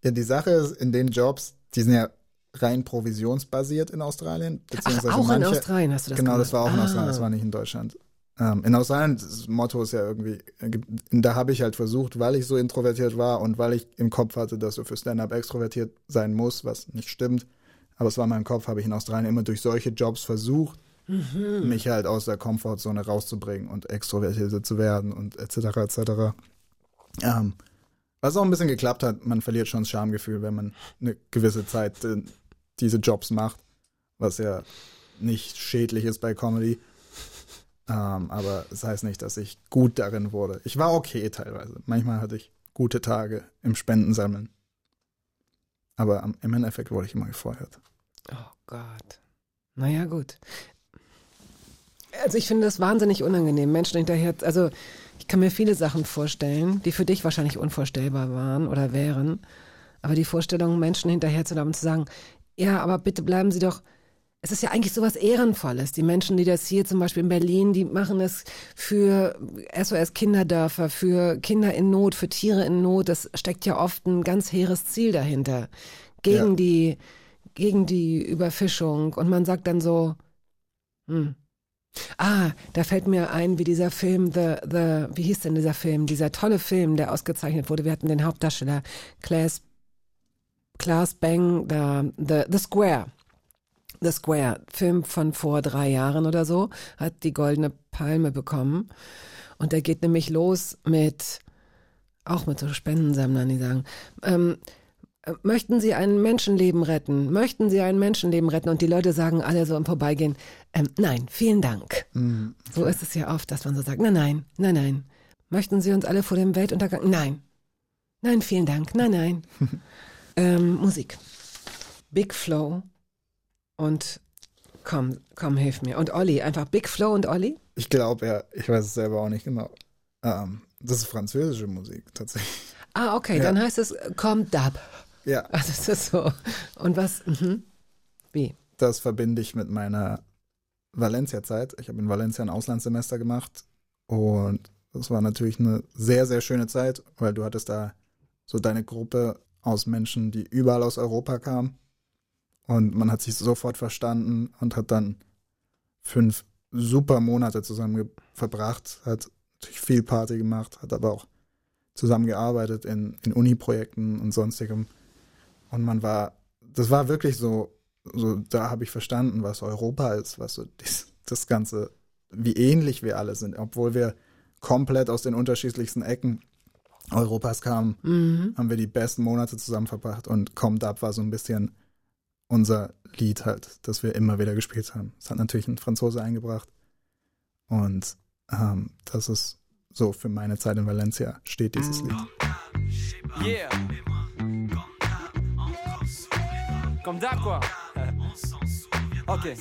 Ja, die Sache ist, in den Jobs, die sind ja rein provisionsbasiert in Australien. beziehungsweise auch in manche- Australien hast du das Genau, gemacht. das war auch in Ah. Australien, das war nicht in Deutschland. Ähm, in Australien, das Motto ist ja irgendwie, äh, da habe ich halt versucht, weil ich so introvertiert war und weil ich im Kopf hatte, dass du für Stand-up extrovertiert sein musst, was nicht stimmt. Aber es war in meinem Kopf, habe ich in Australien immer durch solche Jobs versucht, Mhm. mich halt aus der Komfortzone rauszubringen und extrovertierter zu werden und etc. etc. Ähm, was auch ein bisschen geklappt hat, man verliert schon das Schamgefühl, wenn man eine gewisse Zeit äh, diese Jobs macht, was ja nicht schädlich ist bei Comedy. Ähm, aber es das heißt nicht, dass ich gut darin wurde. Ich war okay teilweise. Manchmal hatte ich gute Tage im Spendensammeln. Aber im Endeffekt wurde ich immer gefeuert. Oh Gott. Naja, gut. Also ich finde das wahnsinnig unangenehm, Menschen hinterher, also ich kann mir viele Sachen vorstellen, die für dich wahrscheinlich unvorstellbar waren oder wären, aber die Vorstellung, Menschen hinterher zu und zu sagen, ja, aber bitte bleiben Sie doch, es ist ja eigentlich sowas Ehrenvolles. Die Menschen, die das hier zum Beispiel in Berlin, die machen das für SOS Kinderdörfer, für Kinder in Not, für Tiere in Not. Das steckt ja oft ein ganz hehres Ziel dahinter. Gegen Ja. die, gegen die Überfischung. Und man sagt dann so, hm. Ah, da fällt mir ein, wie dieser Film, The, The, wie hieß denn dieser Film? Dieser tolle Film, der ausgezeichnet wurde. Wir hatten den Hauptdarsteller Claes, Klaas Bang, the, the, the Square. The Square, Film von vor drei Jahren oder so, hat die Goldene Palme bekommen. Und der geht nämlich los mit, auch mit so Spendensammlern, die sagen, ähm, äh, möchten Sie ein Menschenleben retten? Möchten Sie ein Menschenleben retten? Und die Leute sagen alle so im Vorbeigehen, ähm, nein, vielen Dank. Mhm. So ist es ja oft, dass man so sagt, nein, nein, nein, nein. Möchten Sie uns alle vor dem Weltuntergang? Nein. Nein, vielen Dank. Nein, nein. <laughs> ähm, Musik. Big Flow und komm, komm, hilf mir. Und Olli, einfach Big Flow und Olli? Ich glaube ja, ich weiß es selber auch nicht genau. Ähm, das ist französische Musik tatsächlich. Ah, okay, Ja. dann heißt es Komm Dab. Ja, <laughs> Also ist das so. Und was? Mhm. Wie? das verbinde ich mit meiner Valencia-Zeit. Ich habe in Valencia ein Auslandssemester gemacht und das war natürlich eine sehr, sehr schöne Zeit, weil du hattest da so deine Gruppe aus Menschen, die überall aus Europa kamen und man hat sich sofort verstanden und hat dann fünf super Monate zusammen verbracht, hat natürlich viel Party gemacht, hat aber auch zusammengearbeitet in, in Uni-Projekten und sonstigem. Und man war, das war wirklich so, so da habe ich verstanden, was Europa ist, was so dies, das ganze wie ähnlich wir alle sind, obwohl wir komplett aus den unterschiedlichsten Ecken Europas kamen, Mhm. haben wir die besten Monate zusammen verbracht und Kommt Up war so ein bisschen unser Lied halt, das wir immer wieder gespielt haben. Es hat natürlich ein Franzose eingebracht und ähm, das ist so für meine Zeit in Valencia steht dieses Lied. Yeah. Comme d'hab quoi. <laughs> Ok.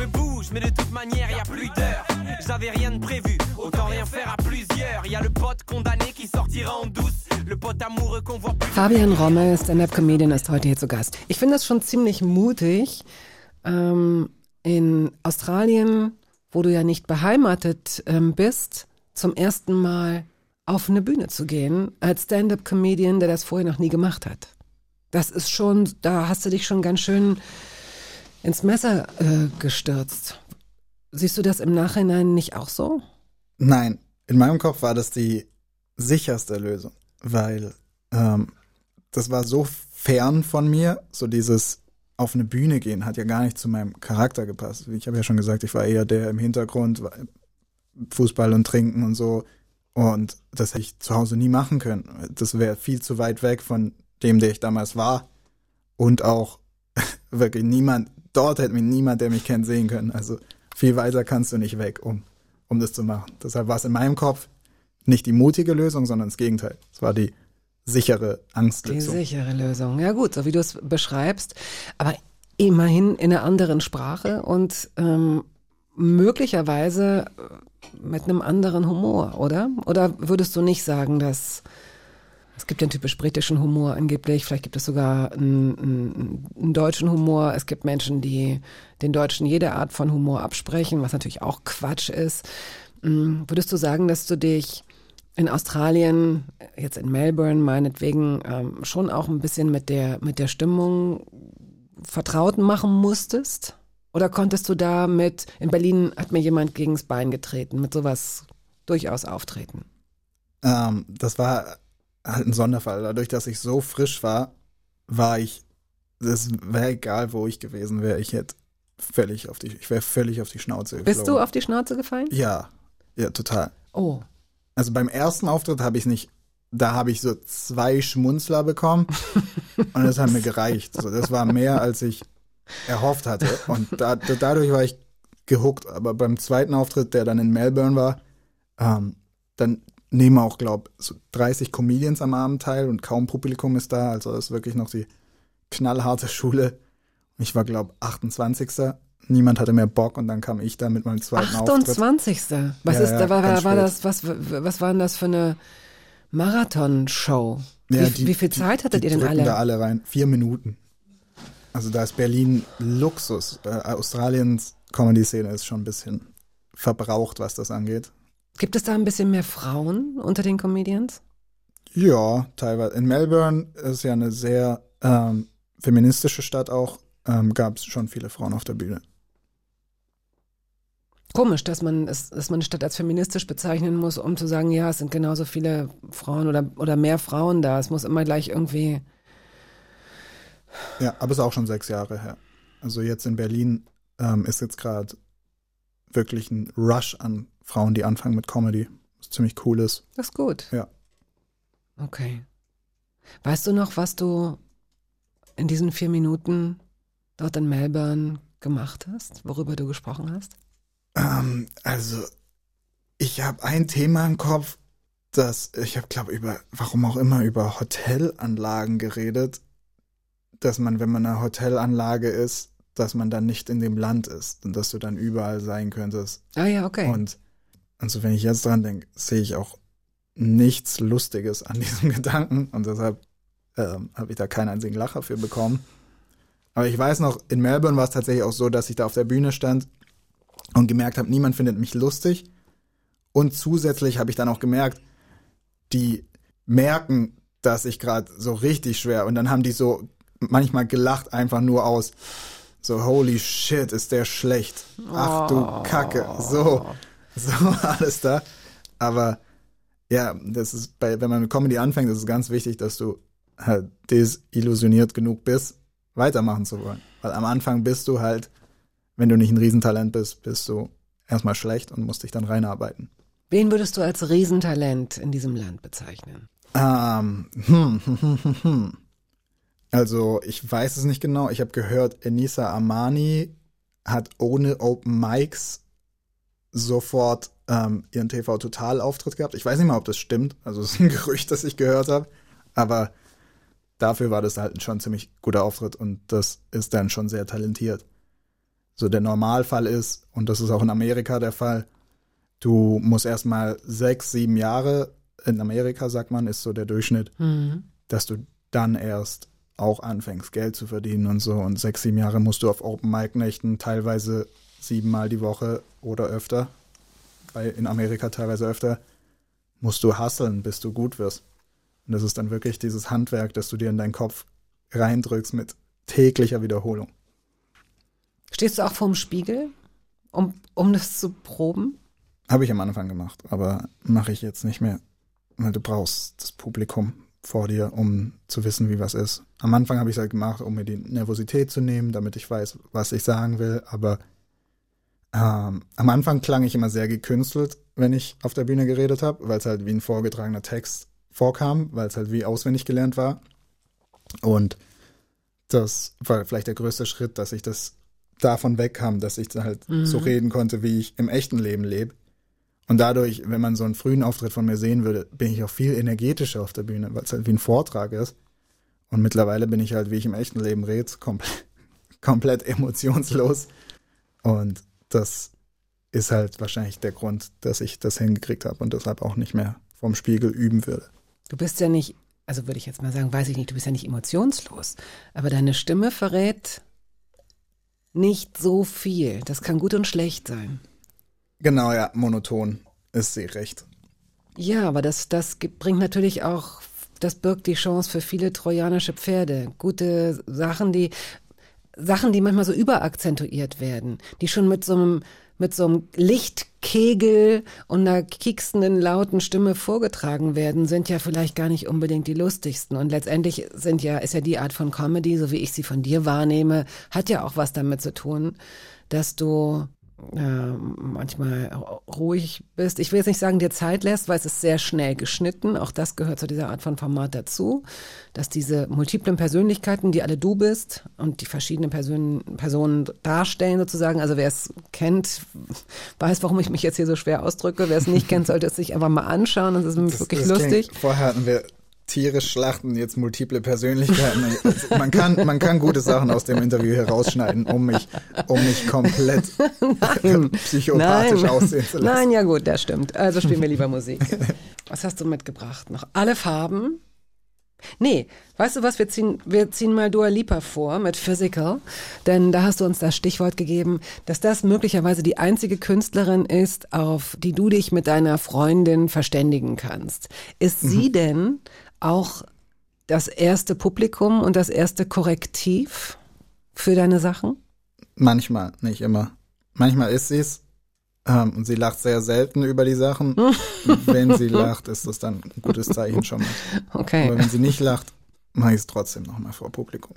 Me bouge, mais de toute manière, y a plus d'heure. J'avais rien de prévu, autant rien faire à plusieurs. Y a le pote condamné qui sortira en douce. Fabian Rommel, Stand-Up-Comedian, ist heute hier zu Gast. Ich finde das schon ziemlich mutig, ähm, in Australien, wo du ja nicht beheimatet ähm, bist, zum ersten Mal auf eine Bühne zu gehen, als Stand-Up-Comedian, der das vorher noch nie gemacht hat. Das ist schon, da hast du dich schon ganz schön ins Messer äh, gestürzt. Siehst du das im Nachhinein nicht auch so? Nein, in meinem Kopf war das die sicherste Lösung, weil ähm, das war so fern von mir, so dieses auf eine Bühne gehen hat ja gar nicht zu meinem Charakter gepasst. Ich habe ja schon gesagt, ich war eher der im Hintergrund, Fußball und Trinken und so. Und das hätte ich zu Hause nie machen können. Das wäre viel zu weit weg von dem, der ich damals war. Und auch <laughs> wirklich niemand, dort hätte mich niemand, der mich kennt, sehen können. Also viel weiter kannst du nicht weg, um, um das zu machen. Deshalb war es in meinem Kopf nicht die mutige Lösung, sondern das Gegenteil. Es war die sichere Die Angstlösung. sichere Lösung. Ja gut, so wie du es beschreibst, aber immerhin in einer anderen Sprache und ähm, möglicherweise äh, mit einem anderen Humor, oder? Oder würdest du nicht sagen, dass es gibt den typisch britischen Humor angeblich, vielleicht gibt es sogar einen, einen, einen deutschen Humor. Es gibt Menschen, die den Deutschen jede Art von Humor absprechen, was natürlich auch Quatsch ist. Mm, Würdest du sagen, dass du dich in Australien, jetzt in Melbourne meinetwegen, ähm, schon auch ein bisschen mit der, mit der Stimmung vertraut machen musstest? Oder konntest du da mit, in Berlin hat mir jemand gegens Bein getreten, mit sowas durchaus auftreten? Ähm, das war ein Sonderfall. Dadurch, dass ich so frisch war, war ich, das wäre egal, wo ich gewesen wäre, ich hätte völlig auf die, ich wäre völlig auf die Schnauze Bist du auf die Schnauze gefallen? Ja, ja, total. Oh. Also beim ersten Auftritt habe ich nicht, da habe ich so zwei Schmunzler bekommen <laughs> und das hat mir gereicht. So, das war mehr, als ich erhofft hatte. Und da, da, dadurch war ich gehuckt. Aber beim zweiten Auftritt, der dann in Melbourne war, ähm, dann nehmen auch, glaube so 30 Comedians am Abend teil und kaum Publikum ist da. Also das ist wirklich noch die knallharte Schule. Ich war, glaube 28. Niemand hatte mehr Bock und dann kam ich da mit meinem zweiten Auftritt. 28. Was Ja, ist, ja, da war, war spät. das, was, was war denn das für eine Marathonshow? Ja, wie, die- wie viel Zeit hattet die ihr denn alle? da alle rein. Vier Minuten. Also da ist Berlin Luxus. Äh, Australiens Comedy-Szene ist schon ein bisschen verbraucht, was das angeht. Gibt es da ein bisschen mehr Frauen unter den Comedians? Ja, teilweise. In Melbourne ist ja eine sehr ähm, feministische Stadt auch. Ähm, Gab es schon viele Frauen auf der Bühne. Komisch, dass man, es, dass man eine Stadt als feministisch bezeichnen muss, um zu sagen, ja, es sind genauso viele Frauen oder, oder mehr Frauen da. Es muss immer gleich irgendwie. Ja, aber ist auch schon sechs Jahre her. Also jetzt in Berlin ähm, ist jetzt gerade wirklich ein Rush an Frauen, die anfangen mit Comedy. Was ziemlich cool ist. Das ist gut. Ja. Okay. Weißt du noch, was du in diesen vier Minuten dort in Melbourne gemacht hast, worüber du gesprochen hast? Ähm, also, ich habe ein Thema im Kopf, das, ich habe, glaube über, warum auch immer, über Hotelanlagen geredet, dass man, wenn man eine Hotelanlage ist, dass man dann nicht in dem Land ist und dass du dann überall sein könntest. Ah ja, okay. Und also wenn ich jetzt dran denke, sehe ich auch nichts Lustiges an <laughs> diesem Gedanken und deshalb ähm, habe ich da keinen einzigen Lacher für bekommen. Aber ich weiß noch, in Melbourne war es tatsächlich auch so, dass ich da auf der Bühne stand und gemerkt habe, niemand findet mich lustig. Und zusätzlich habe ich dann auch gemerkt, die merken, dass ich gerade so richtig schwer und dann haben die so manchmal gelacht einfach nur aus. So, holy shit, ist der schlecht. Ach du Kacke. So, <laughs> so alles da. Aber ja, das ist bei, wenn man mit Comedy anfängt, ist es ganz wichtig, dass du halt desillusioniert genug bist, weitermachen zu wollen. Weil am Anfang bist du halt wenn du nicht ein Riesentalent bist, bist du erstmal schlecht und musst dich dann reinarbeiten. Wen würdest du als Riesentalent in diesem Land bezeichnen? Ähm, hm, hm, hm, hm, hm. Also, ich weiß es nicht genau. Ich habe gehört, Enisa Armani hat ohne Open Mics sofort ähm, ihren TV-Total-Auftritt gehabt. Ich weiß nicht mal, ob das stimmt. Also, <laughs> es ist ein Gerücht, das ich gehört habe. Aber dafür war das halt ein schon ziemlich guter Auftritt und das ist dann schon sehr talentiert. So der Normalfall ist, und das ist auch in Amerika der Fall, du musst erstmal sechs, sieben Jahre, in Amerika sagt man, ist so der Durchschnitt, Mhm. dass du dann erst auch anfängst, Geld zu verdienen und so. Und sechs, sieben Jahre musst du auf Open Mic Nächten teilweise siebenmal die Woche oder öfter, weil in Amerika teilweise öfter, musst du hasseln, bis du gut wirst. Und das ist dann wirklich dieses Handwerk, das du dir in deinen Kopf reindrückst mit täglicher Wiederholung. Stehst du auch vorm Spiegel, um, um das zu proben? Habe ich am Anfang gemacht, aber mache ich jetzt nicht mehr, weil du brauchst das Publikum vor dir, um zu wissen, wie was ist. Am Anfang habe ich es halt gemacht, um mir die Nervosität zu nehmen, damit ich weiß, was ich sagen will, aber ähm, am Anfang klang ich immer sehr gekünstelt, wenn ich auf der Bühne geredet habe, weil es halt wie ein vorgetragener Text vorkam, weil es halt wie auswendig gelernt war. Und das war vielleicht der größte Schritt, dass ich das davon wegkam, dass ich halt Mhm. so reden konnte, wie ich im echten Leben lebe. Und dadurch, wenn man so einen frühen Auftritt von mir sehen würde, bin ich auch viel energetischer auf der Bühne, weil es halt wie ein Vortrag ist. Und mittlerweile bin ich halt, wie ich im echten Leben rede, komplett, <laughs> komplett emotionslos. Und das ist halt wahrscheinlich der Grund, dass ich das hingekriegt habe und deshalb auch nicht mehr vom Spiegel üben würde. Du bist ja nicht, also würde ich jetzt mal sagen, weiß ich nicht, du bist ja nicht emotionslos, aber deine Stimme verrät nicht so viel. Das kann gut und schlecht sein. Genau, ja, monoton ist sie recht. Ja, aber das, das bringt natürlich auch, das birgt die Chance für viele trojanische Pferde. Gute Sachen, die, Sachen, die manchmal so überakzentuiert werden, die schon mit so einem, mit so einem Lichtkegel und einer kieksenden, lauten Stimme vorgetragen werden, sind ja vielleicht gar nicht unbedingt die lustigsten. Und letztendlich sind ja, ist ja die Art von Comedy, so wie ich sie von dir wahrnehme, hat ja auch was damit zu tun, dass du äh, manchmal ruhig bist. Ich will jetzt nicht sagen, dir Zeit lässt, weil es ist sehr schnell geschnitten. Auch das gehört zu dieser Art von Format dazu, dass diese multiplen Persönlichkeiten, die alle du bist und die verschiedenen Personen, Personen darstellen sozusagen. Also wer es kennt, weiß, warum ich mich jetzt hier so schwer ausdrücke. Wer es nicht kennt, sollte es sich einfach mal anschauen. Das ist nämlich wirklich das lustig. Klingt, vorher hatten wir Tiere schlachten, jetzt multiple Persönlichkeiten. Also man, kann, man kann gute Sachen aus dem Interview herausschneiden, um mich, um mich komplett psychopathisch Nein. aussehen zu lassen. Nein, ja gut, das stimmt. Also spielen wir lieber Musik. Was hast du mitgebracht? Noch alle Farben? Nee, weißt du was, wir ziehen, wir ziehen mal Dua Lipa vor mit Physical, denn da hast du uns das Stichwort gegeben, dass das möglicherweise die einzige Künstlerin ist, auf die du dich mit deiner Freundin verständigen kannst. Ist sie denn auch das erste Publikum und das erste Korrektiv für deine Sachen? Manchmal, nicht immer. Manchmal ist sie es. Ähm, und sie lacht sehr selten über die Sachen. <laughs> wenn sie lacht, ist das dann ein gutes Zeichen schon mal. Okay. Aber wenn sie nicht lacht, mache ich es trotzdem nochmal vor Publikum.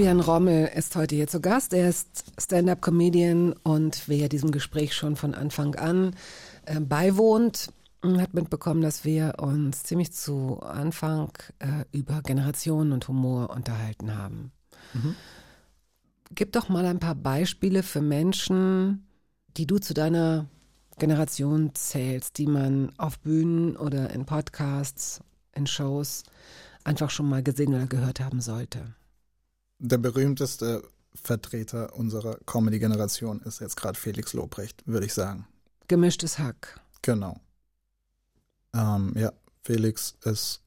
Fabian Rommel ist heute hier zu Gast. Er ist Stand-up-Comedian und wer diesem Gespräch schon von Anfang an äh, beiwohnt, mh, hat mitbekommen, dass wir uns ziemlich zu Anfang äh, über Generationen und Humor unterhalten haben. Gib doch mal ein paar Beispiele für Menschen, die du zu deiner Generation zählst, die man auf Bühnen oder in Podcasts, in Shows einfach schon mal gesehen oder gehört haben sollte. Der berühmteste Vertreter unserer Comedy-Generation ist jetzt gerade Felix Lobrecht, würde ich sagen. Gemischtes Hack. Genau. Ähm, ja, Felix ist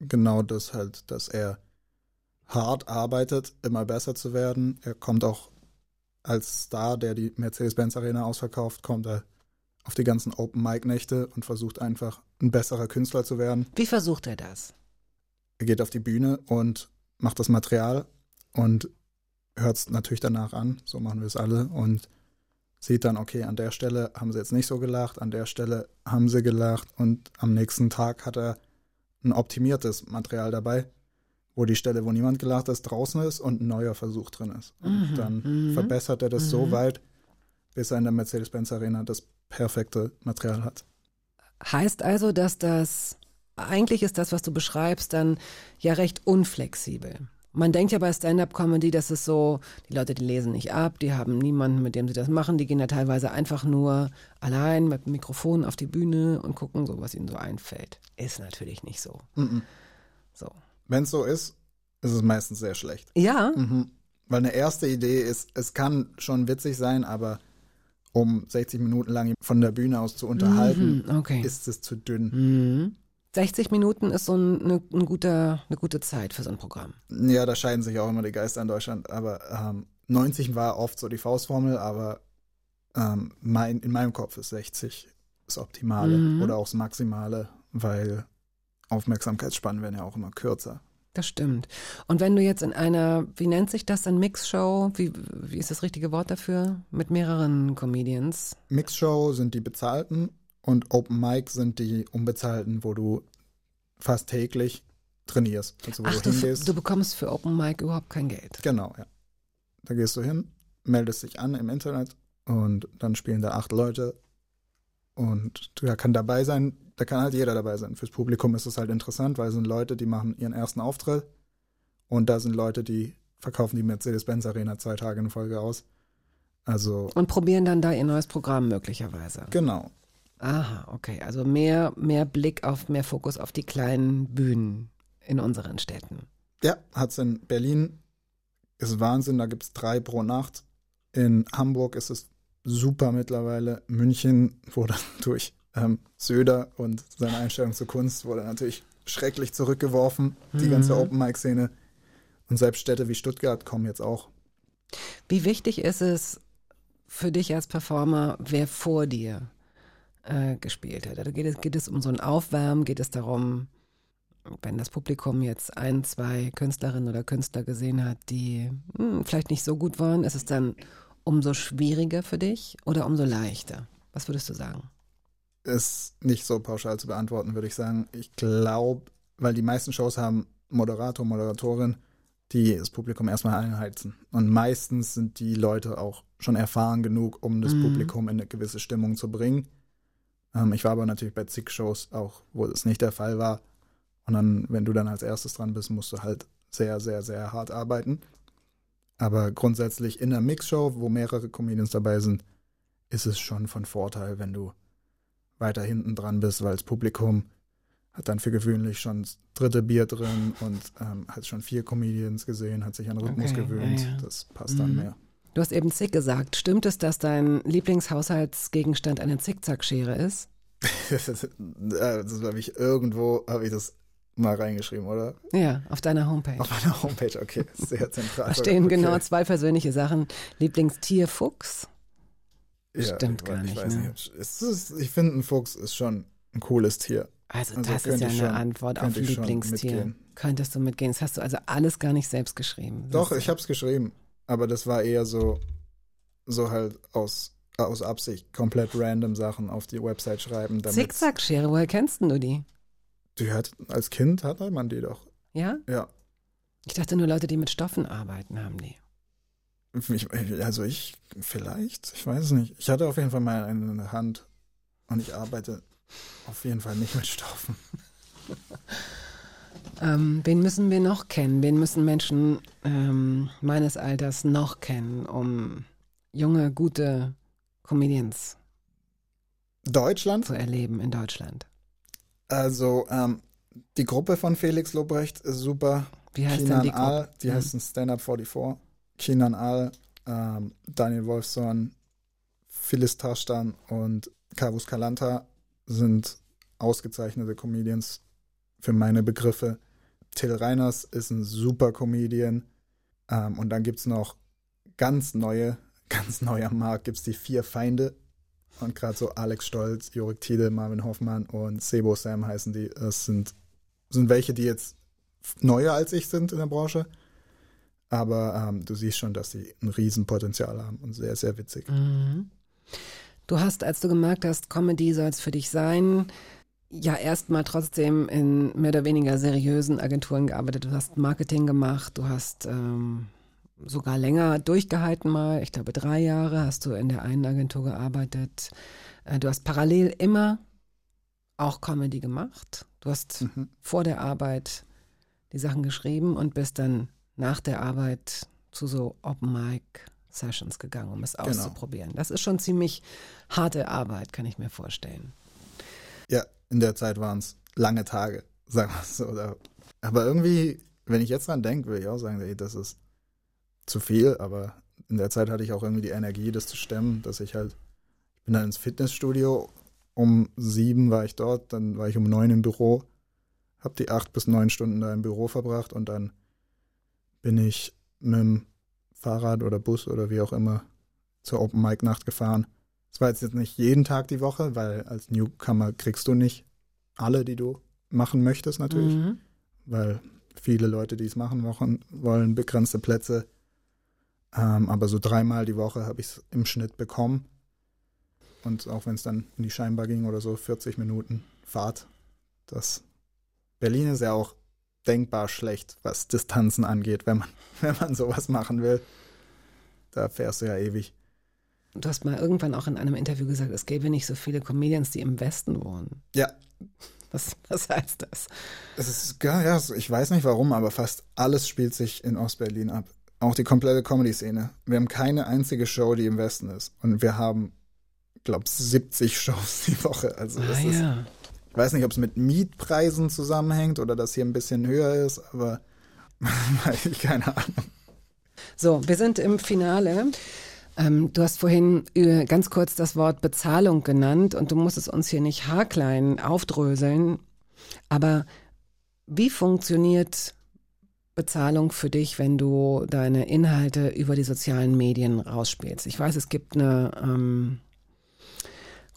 genau das halt, dass er hart arbeitet, immer besser zu werden. Er kommt auch als Star, der die Mercedes-Benz Arena ausverkauft, kommt er auf die ganzen Open-Mic-Nächte und versucht einfach ein besserer Künstler zu werden. Wie versucht er das? Er geht auf die Bühne und macht das Material und hört es natürlich danach an, so machen wir es alle und sieht dann, okay, an der Stelle haben sie jetzt nicht so gelacht, an der Stelle haben sie gelacht und am nächsten Tag hat er ein optimiertes Material dabei, wo die Stelle, wo niemand gelacht ist, draußen ist und ein neuer Versuch drin ist. Und Mhm, dann mhm, verbessert er das so mhm. weit, bis er in der Mercedes-Benz Arena das perfekte Material hat. Heißt also, dass das, eigentlich ist das, was du beschreibst, dann ja recht unflexibel. Man denkt ja bei Stand-up-Comedy, dass es so, die Leute, die lesen nicht ab, die haben niemanden, mit dem sie das machen, die gehen ja teilweise einfach nur allein mit dem Mikrofon auf die Bühne und gucken so, was ihnen so einfällt. Ist natürlich nicht so. Mhm. So. Wenn es so ist, ist es meistens sehr schlecht. Ja, Mhm. Weil eine erste Idee ist, es kann schon witzig sein, aber um 60 Minuten lang von der Bühne aus zu unterhalten, Mhm, okay. ist es zu dünn. Mhm. 60 Minuten ist so ein, eine, ein guter, eine gute Zeit für so ein Programm. Ja, da scheiden sich auch immer die Geister in Deutschland, aber ähm, 90 war oft so die Faustformel, aber ähm, mein, in meinem Kopf ist 60 das Optimale Mhm. oder auch das Maximale, weil Aufmerksamkeitsspannen werden ja auch immer kürzer. Das stimmt. Und wenn du jetzt in einer, wie nennt sich das, eine Mixshow, wie, wie ist das richtige Wort dafür? Mit mehreren Comedians. Mixshow sind die bezahlten und Open Mic sind die unbezahlten, wo du fast täglich trainierst. Also wo Ach, du du, hingehst. du bekommst für Open Mic überhaupt kein Geld. Genau, ja. Da gehst du hin, meldest dich an im Internet und dann spielen da acht Leute und da kann dabei sein, da kann halt jeder dabei sein. Fürs Publikum ist es halt interessant, weil es sind Leute, die machen ihren ersten Auftritt und da sind Leute, die verkaufen die Mercedes-Benz Arena zwei Tage in Folge aus. Also, Und probieren dann da ihr neues Programm möglicherweise. genau. Aha, okay. Also mehr, mehr Blick auf, mehr Fokus auf die kleinen Bühnen in unseren Städten. Ja, hat's in Berlin. Ist Wahnsinn, da gibt's drei pro Nacht. In Hamburg ist es super mittlerweile. München wurde <laughs> durch ähm, Söder und seine Einstellung zur Kunst wurde natürlich schrecklich zurückgeworfen, die Mhm. ganze Open-Mic-Szene. Und selbst Städte wie Stuttgart kommen jetzt auch. Wie wichtig ist es für dich als Performer, wer vor dir äh, gespielt hat? Also geht es, geht es um so ein Aufwärmen? Geht es darum, wenn das Publikum jetzt ein, zwei Künstlerinnen oder Künstler gesehen hat, die hm, vielleicht nicht so gut waren, ist es dann umso schwieriger für dich oder umso leichter? Was würdest du sagen? Ist nicht so pauschal zu beantworten, würde ich sagen. Ich glaube, weil die meisten Shows haben Moderator, Moderatorin, die das Publikum erstmal einheizen. Und meistens sind die Leute auch schon erfahren genug, um das Mhm. Publikum in eine gewisse Stimmung zu bringen. Ähm, ich war aber natürlich bei zig Shows auch, wo das nicht der Fall war. Und dann, wenn du dann als erstes dran bist, musst du halt sehr, sehr, sehr hart arbeiten. Aber grundsätzlich in einer Mixshow, wo mehrere Comedians dabei sind, ist es schon von Vorteil, wenn du weiter hinten dran bist, weil das Publikum hat dann für gewöhnlich schon das dritte Bier drin und ähm, hat schon vier Comedians gesehen, hat sich an Rhythmus Okay, gewöhnt. ja, ja. Das passt dann Mhm. mehr. Du hast eben Zick gesagt. Stimmt es, dass dein Lieblingshaushaltsgegenstand eine Zickzackschere ist? <laughs> das habe ich irgendwo, habe ich das mal reingeschrieben, oder? Ja, auf deiner Homepage. Auf meiner Homepage, okay, <laughs> sehr zentral. Da stehen okay. genau zwei persönliche Sachen. Lieblingstier Fuchs. Ja, Stimmt ich, gar ich nicht, weiß ne? nicht. Ist, ich finde, ein Fuchs ist schon ein cooles Tier. Also, Also das ist ja eine schon- Antwort auf Lieblingstier. Könntest du mitgehen? Das hast du also alles gar nicht selbst geschrieben. Doch, ich habe es geschrieben, aber das war eher so, so halt aus, aus Absicht komplett random Sachen auf die Website schreiben. Zickzackschere, woher kennst denn du die? Die hat, als Kind hatte man die doch. Ja? Ja. Ich dachte nur Leute, die mit Stoffen arbeiten, haben die. Ich, also ich, vielleicht, ich weiß es nicht. Ich hatte auf jeden Fall mal eine Hand und ich arbeite auf jeden Fall nicht mit Stoffen. <laughs> Ähm, wen müssen wir noch kennen? Wen müssen Menschen ähm, meines Alters noch kennen, um junge, gute Comedians Deutschland? zu erleben in Deutschland? Also, ähm, die Gruppe von Felix Lobrecht ist super. Wie heißt denn Kinan die Gruppe? Die Mhm. heißt ein Stand-Up 44. Kinan ähm, Daniel Wolfson, Phyllis Taschtan und Kavus Kalanta sind ausgezeichnete Comedians für meine Begriffe. Till Reiners ist ein super Comedian. Ähm, und dann gibt's noch ganz neue, <laughs> ganz neu am Markt gibt's die vier Feinde. Und gerade so Alex Stolz, Jorik Tiede, Marvin Hoffmann und Sebo Sam heißen die. Das sind, sind welche, die jetzt neuer als ich sind in der Branche. Aber ähm, du siehst schon, dass sie ein Riesenpotenzial haben und sehr, sehr witzig. Mhm. Du hast, als du gemerkt hast, Comedy soll es für dich sein, ja erstmal trotzdem in mehr oder weniger seriösen Agenturen gearbeitet. Du hast Marketing gemacht, du hast ähm, sogar länger durchgehalten mal. Ich glaube, drei Jahre hast du in der einen Agentur gearbeitet. Äh, du hast parallel immer auch Comedy gemacht. Du hast Mhm. vor der Arbeit die Sachen geschrieben und bist dann nach der Arbeit zu so Open Mic Sessions gegangen, um es Genau. auszuprobieren. Das ist schon ziemlich harte Arbeit, kann ich mir vorstellen. Ja, in der Zeit waren es lange Tage, <laughs> sagen wir es so. Aber irgendwie, wenn ich jetzt dran denke, würde ich auch sagen, ey, das ist zu viel, aber in der Zeit hatte ich auch irgendwie die Energie, das zu stemmen, dass ich halt, ich bin dann ins Fitnessstudio, um sieben war ich dort, dann war ich um neun im Büro, habe die acht bis neun Stunden da im Büro verbracht und dann bin ich mit dem Fahrrad oder Bus oder wie auch immer zur Open Mic Nacht gefahren. Es war jetzt nicht jeden Tag die Woche, weil als Newcomer kriegst du nicht alle, die du machen möchtest natürlich, Mhm. weil viele Leute, die es machen wollen, wollen begrenzte Plätze. Ähm, aber so dreimal die Woche habe ich es im Schnitt bekommen. Und auch wenn es dann in die Scheinbar ging oder so, 40 Minuten Fahrt. Das Berlin ist ja auch denkbar schlecht, was Distanzen angeht, wenn man, <laughs> wenn man sowas machen will. Da fährst du ja ewig. Du hast mal irgendwann auch in einem Interview gesagt, es gäbe nicht so viele Comedians, die im Westen wohnen. Ja, Was, was heißt das? Es ist, ja, ja, ich weiß nicht warum, aber fast alles spielt sich in Ostberlin ab. Auch die komplette Comedy-Szene. Wir haben keine einzige Show, die im Westen ist. Und wir haben, glaube 70 Shows die Woche. Also das ah ist, ja. ich weiß nicht, ob es mit Mietpreisen zusammenhängt oder dass hier ein bisschen höher ist, aber <laughs> weiß ich keine Ahnung. So, wir sind im Finale. Ähm, du hast vorhin äh, ganz kurz das Wort Bezahlung genannt und du musst es uns hier nicht haarklein aufdröseln. Aber wie funktioniert Bezahlung für dich, wenn du deine Inhalte über die sozialen Medien rausspielst? Ich weiß, es gibt eine ähm,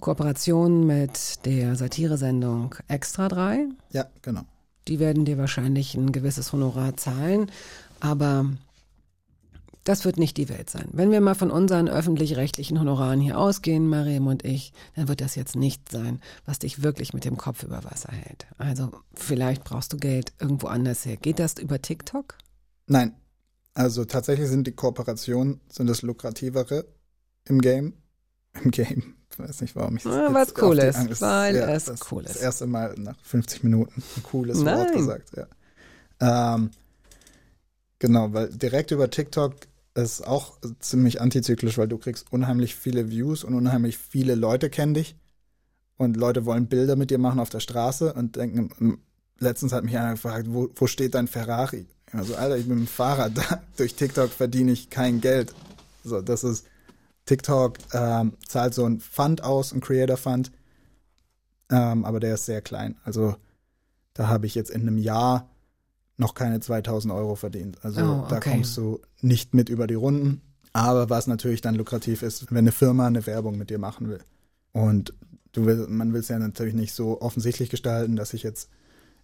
Kooperation mit der Satiresendung Extra 3. Ja, genau. Die werden dir wahrscheinlich ein gewisses Honorar zahlen, aber das wird nicht die Welt sein. Wenn wir mal von unseren öffentlich-rechtlichen Honoraren hier ausgehen, Mariam und ich, dann wird das jetzt nicht sein, was dich wirklich mit dem Kopf über Wasser hält. Also vielleicht brauchst du Geld irgendwo anders her. Geht das über TikTok? Nein. Also tatsächlich sind die Kooperationen sind das lukrativere im Game. Im Game. Ich weiß nicht, warum ich jetzt weil's auf cool ist, Angst- weil es das, cool Das ist. erste Mal nach 50 Minuten ein cooles Wort Nein. gesagt. Ja. Ähm, genau, weil direkt über TikTok ist auch ziemlich antizyklisch, weil du kriegst unheimlich viele Views und unheimlich viele Leute kennen dich. Und Leute wollen Bilder mit dir machen auf der Straße und denken, letztens hat mich einer gefragt, wo, wo steht dein Ferrari? Also, Alter, ich bin dem Fahrrad da. <laughs> Durch TikTok verdiene ich kein Geld. So, das ist, TikTok ähm, zahlt so ein Fund aus, ein Creator Fund, ähm, aber der ist sehr klein. Also, da habe ich jetzt in einem Jahr noch keine 2000 Euro verdient. Also, Oh, da okay. kommst du nicht mit über die Runden. Aber was natürlich dann lukrativ ist, wenn eine Firma eine Werbung mit dir machen will. Und du will, man will es ja natürlich nicht so offensichtlich gestalten, dass ich jetzt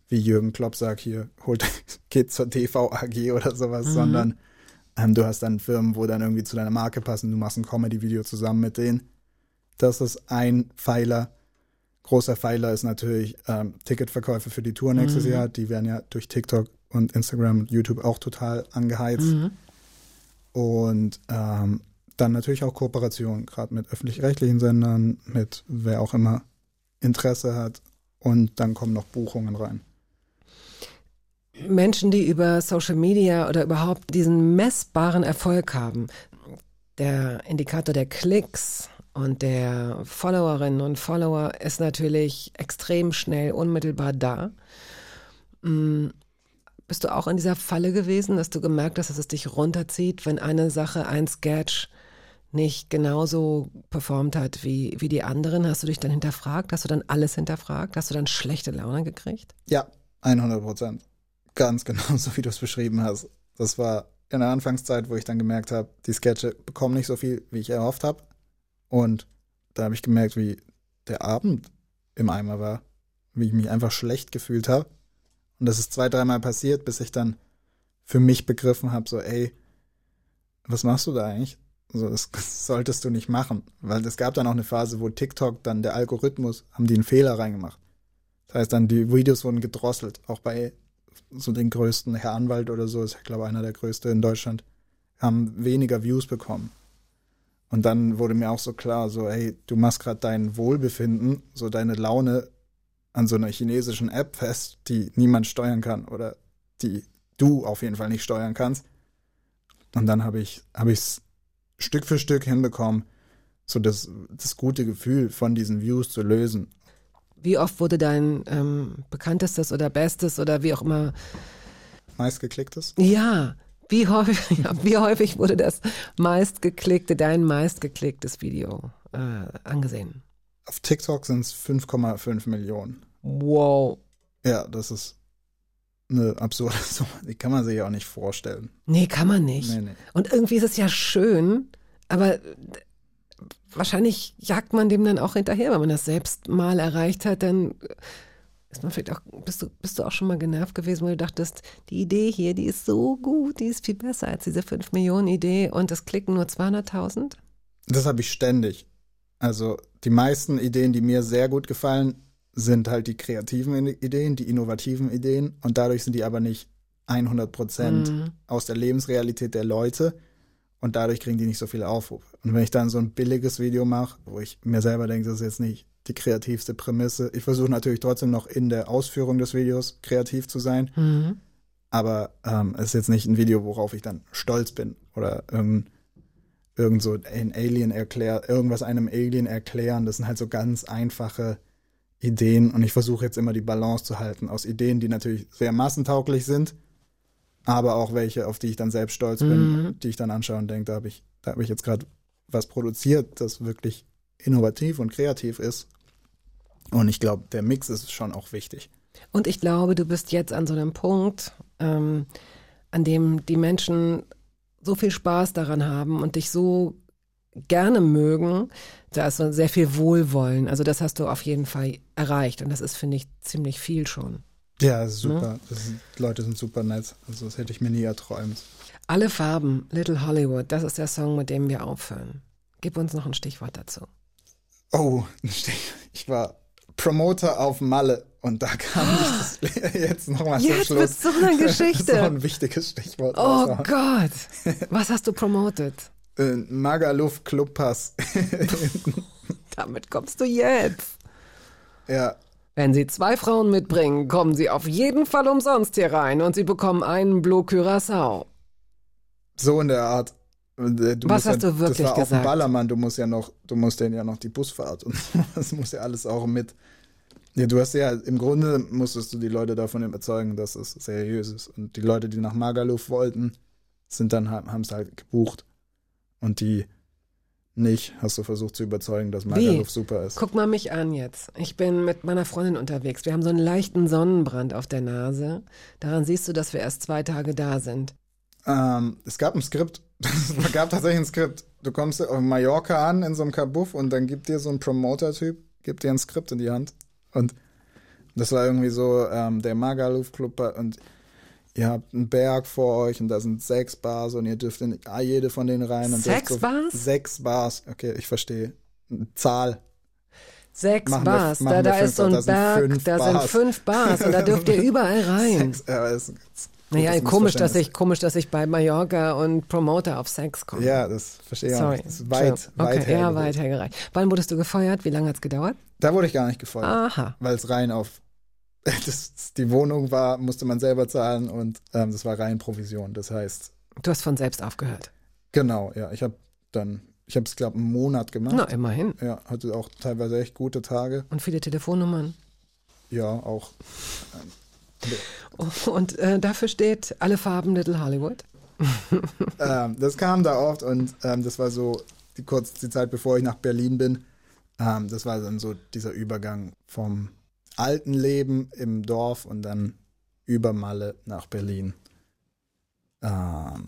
wie Jürgen Klopp sagt, hier holt <laughs> geht zur TV-AG oder sowas, Mhm. sondern ähm, du hast dann Firmen, wo dann irgendwie zu deiner Marke passen, du machst ein Comedy-Video zusammen mit denen. Das ist ein Pfeiler. Großer Pfeiler ist natürlich ähm, Ticketverkäufe für die Tour nächstes Mhm. Jahr. Die werden ja durch TikTok und Instagram und YouTube auch total angeheizt. Mhm. Und ähm, dann natürlich auch Kooperation, gerade mit öffentlich-rechtlichen Sendern, mit wer auch immer Interesse hat. Und dann kommen noch Buchungen rein. Menschen, die über Social Media oder überhaupt diesen messbaren Erfolg haben, der Indikator der Klicks und der Followerinnen und Follower ist natürlich extrem schnell, unmittelbar da. Bist du auch in dieser Falle gewesen, dass du gemerkt hast, dass es dich runterzieht, wenn eine Sache, ein Sketch nicht genauso performt hat wie, wie die anderen? Hast du dich dann hinterfragt? Hast du dann alles hinterfragt? Hast du dann schlechte Laune gekriegt? Ja, 100 Prozent. Ganz genau <laughs> so, wie du es beschrieben hast. Das war in der Anfangszeit, wo ich dann gemerkt habe, die Sketche bekommen nicht so viel, wie ich erhofft habe. Und da habe ich gemerkt, wie der Abend im Eimer war, wie ich mich einfach schlecht gefühlt habe. Und das ist zwei, dreimal passiert, bis ich dann für mich begriffen habe, so, ey, was machst du da eigentlich? So, das <laughs> solltest du nicht machen. Weil es gab dann auch eine Phase, wo TikTok dann der Algorithmus, haben die einen Fehler reingemacht. Das heißt dann, die Videos wurden gedrosselt. Auch bei so den größten, Herr Anwalt oder so, ist, glaube ich, einer der größte in Deutschland, haben weniger Views bekommen. Und dann wurde mir auch so klar, so, ey, du machst gerade dein Wohlbefinden, so deine Laune an so einer chinesischen App fest, die niemand steuern kann oder die du auf jeden Fall nicht steuern kannst. Und dann habe ich habe ich Stück für Stück hinbekommen, so das, das gute Gefühl von diesen Views zu lösen. Wie oft wurde dein ähm, bekanntestes oder bestes oder wie auch immer, Meistgeklicktes? ja, wie häufig, <laughs> ja, wie häufig wurde das meistgeklickte, dein meistgeklicktes Video äh, angesehen? Auf TikTok sind es 5,5 Millionen. Wow. Ja, das ist eine absurde <laughs> Summe. Die kann man sich ja auch nicht vorstellen. Nee, kann man nicht. Nee, nee. Und irgendwie ist es ja schön, aber wahrscheinlich jagt man dem dann auch hinterher, wenn man das selbst mal erreicht hat, dann ist man vielleicht auch, bist du, bist du auch schon mal genervt gewesen, wo du dachtest, die Idee hier, die ist so gut, die ist viel besser als diese 5 Millionen Idee und es klicken nur 200.000? Das habe ich ständig. Also die meisten Ideen, die mir sehr gut gefallen, sind halt die kreativen Ideen, die innovativen Ideen und dadurch sind die aber nicht 100 Prozent Mhm. aus der Lebensrealität der Leute und dadurch kriegen die nicht so viel Aufruf. Und wenn ich dann so ein billiges Video mache, wo ich mir selber denke, das ist jetzt nicht die kreativste Prämisse, ich versuche natürlich trotzdem noch in der Ausführung des Videos kreativ zu sein, Mhm. aber ähm, es ist jetzt nicht ein Video, worauf ich dann stolz bin oder irgend, irgend so ein Alien erklärt, irgendwas einem Alien erklären. Das sind halt so ganz einfache Ideen und ich versuche jetzt immer die Balance zu halten aus Ideen, die natürlich sehr massentauglich sind, aber auch welche, auf die ich dann selbst stolz bin, Mhm. die ich dann anschaue und denke, da habe ich, da habe ich jetzt gerade was produziert, das wirklich innovativ und kreativ ist. Und ich glaube, der Mix ist schon auch wichtig. Und ich glaube, du bist jetzt an so einem Punkt, ähm, an dem die Menschen so viel Spaß daran haben und dich so gerne mögen, da ist sehr viel Wohlwollen. Also das hast du auf jeden Fall erreicht und das ist, finde ich, ziemlich viel schon. Ja, ist super. Das sind, die Leute sind super nett. Also das hätte ich mir nie erträumt. Alle Farben, Little Hollywood, das ist der Song, mit dem wir aufhören. Gib uns noch ein Stichwort dazu. Oh, ich war Promoter auf Malle und da kam ich das jetzt nochmal zum Jetzt Schluss. wird's so eine Das <laughs> ist Geschichte. so ein wichtiges Stichwort. Oh. Gott, was hast du promotet? Äh, Magaluf Clubpass. <laughs> Damit kommst du jetzt. ja, Wenn Sie zwei Frauen mitbringen, kommen Sie auf jeden Fall umsonst hier rein und Sie bekommen einen Blue Curacao. so in der Art. Äh, Du Was hast ja, du wirklich das war auf gesagt? Ballermann, du musst ja noch, du musst denen ja noch die Busfahrt und <laughs> das muss ja alles auch mit. Ja, du hast ja, im Grunde musstest du die Leute davon überzeugen, dass es seriös ist. Und die Leute, die nach Magaluf wollten, sind dann, haben es halt gebucht. Und die nicht, hast du versucht zu überzeugen, dass Magaluf super ist. Guck mal mich an jetzt. Ich bin mit meiner Freundin unterwegs. Wir haben so einen leichten Sonnenbrand auf der Nase. Daran siehst du, dass wir erst zwei Tage da sind. Ähm, es gab ein Skript. <laughs> Es gab tatsächlich ein Skript. Du kommst auf Mallorca an in so einem Kabuff und dann gibt dir so ein Promoter-Typ, gibt dir ein Skript in die Hand. Und das war irgendwie so ähm, der Magaluf Club und ihr habt einen Berg vor euch und da sind sechs Bars und ihr dürft in ah, jede von denen rein. Und Sechs dürft Bars? Sechs Bars. Okay, ich verstehe. Zahl. Sechs Machen Bars. da wir da fünf, ist so ein da Berg, da sind fünf Bars und da dürft ihr <laughs> überall rein. Sechs, ja, ist, Naja, komisch, dass ich, komisch, dass ich bei Mallorca und Promoter auf Sex komme. Ja, das verstehe ich auch Sorry. Das ist weit, True. weit okay, ja, weit hergereicht. Wann wurdest du gefeuert? Wie lange hat's gedauert? Da wurde ich gar nicht gefeuert. Aha. Weil es rein auf <laughs> das, die Wohnung war, musste man selber zahlen und ähm, das war rein Provision. Das heißt, Du hast von selbst aufgehört. genau, ja, ich habe dann, ich habe es glaube einen Monat gemacht. Na, immerhin. Ja, hatte auch teilweise echt gute Tage. Und viele Telefonnummern. Ja, auch. Und äh, dafür steht alle Farben Little Hollywood. <laughs> ähm, das kam da oft und ähm, das war so die kurz die Zeit, bevor ich nach Berlin bin. Ähm, das war dann so dieser Übergang vom alten Leben im Dorf und dann über Malle nach Berlin. Ähm,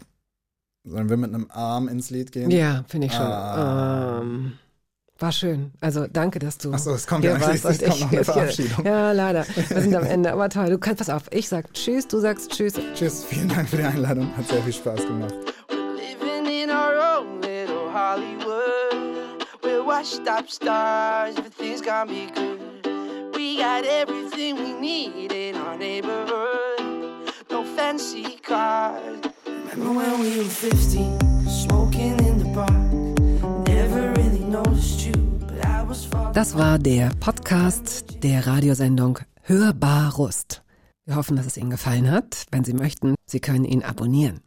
sollen wir mit einem Arm ins Lied gehen? Ja, finde ich schon. Ah. Ähm, war schön. Also danke, dass du Ach so, es kommt hier ja warst eigentlich- <laughs> es kommt noch eine Verabschiedung. Ja, leider. Wir sind am <laughs> Ende. Aber toll. Du kannst, pass auf. Ich sag Tschüss, du sagst Tschüss. Tschüss, vielen Dank für die Einladung. Hat sehr viel Spaß gemacht. Living in our own little Hollywood. We're washed up stars, but things gonna be good. We got everything we need in our neighborhood. No fancy cars. Remember when we were 15, smoking in the park? Never really noticed you, but I was falling. Das war der Podcast der Radiosendung Hörbar Rust. Wir hoffen, dass es Ihnen gefallen hat. Wenn Sie möchten, Sie können ihn abonnieren.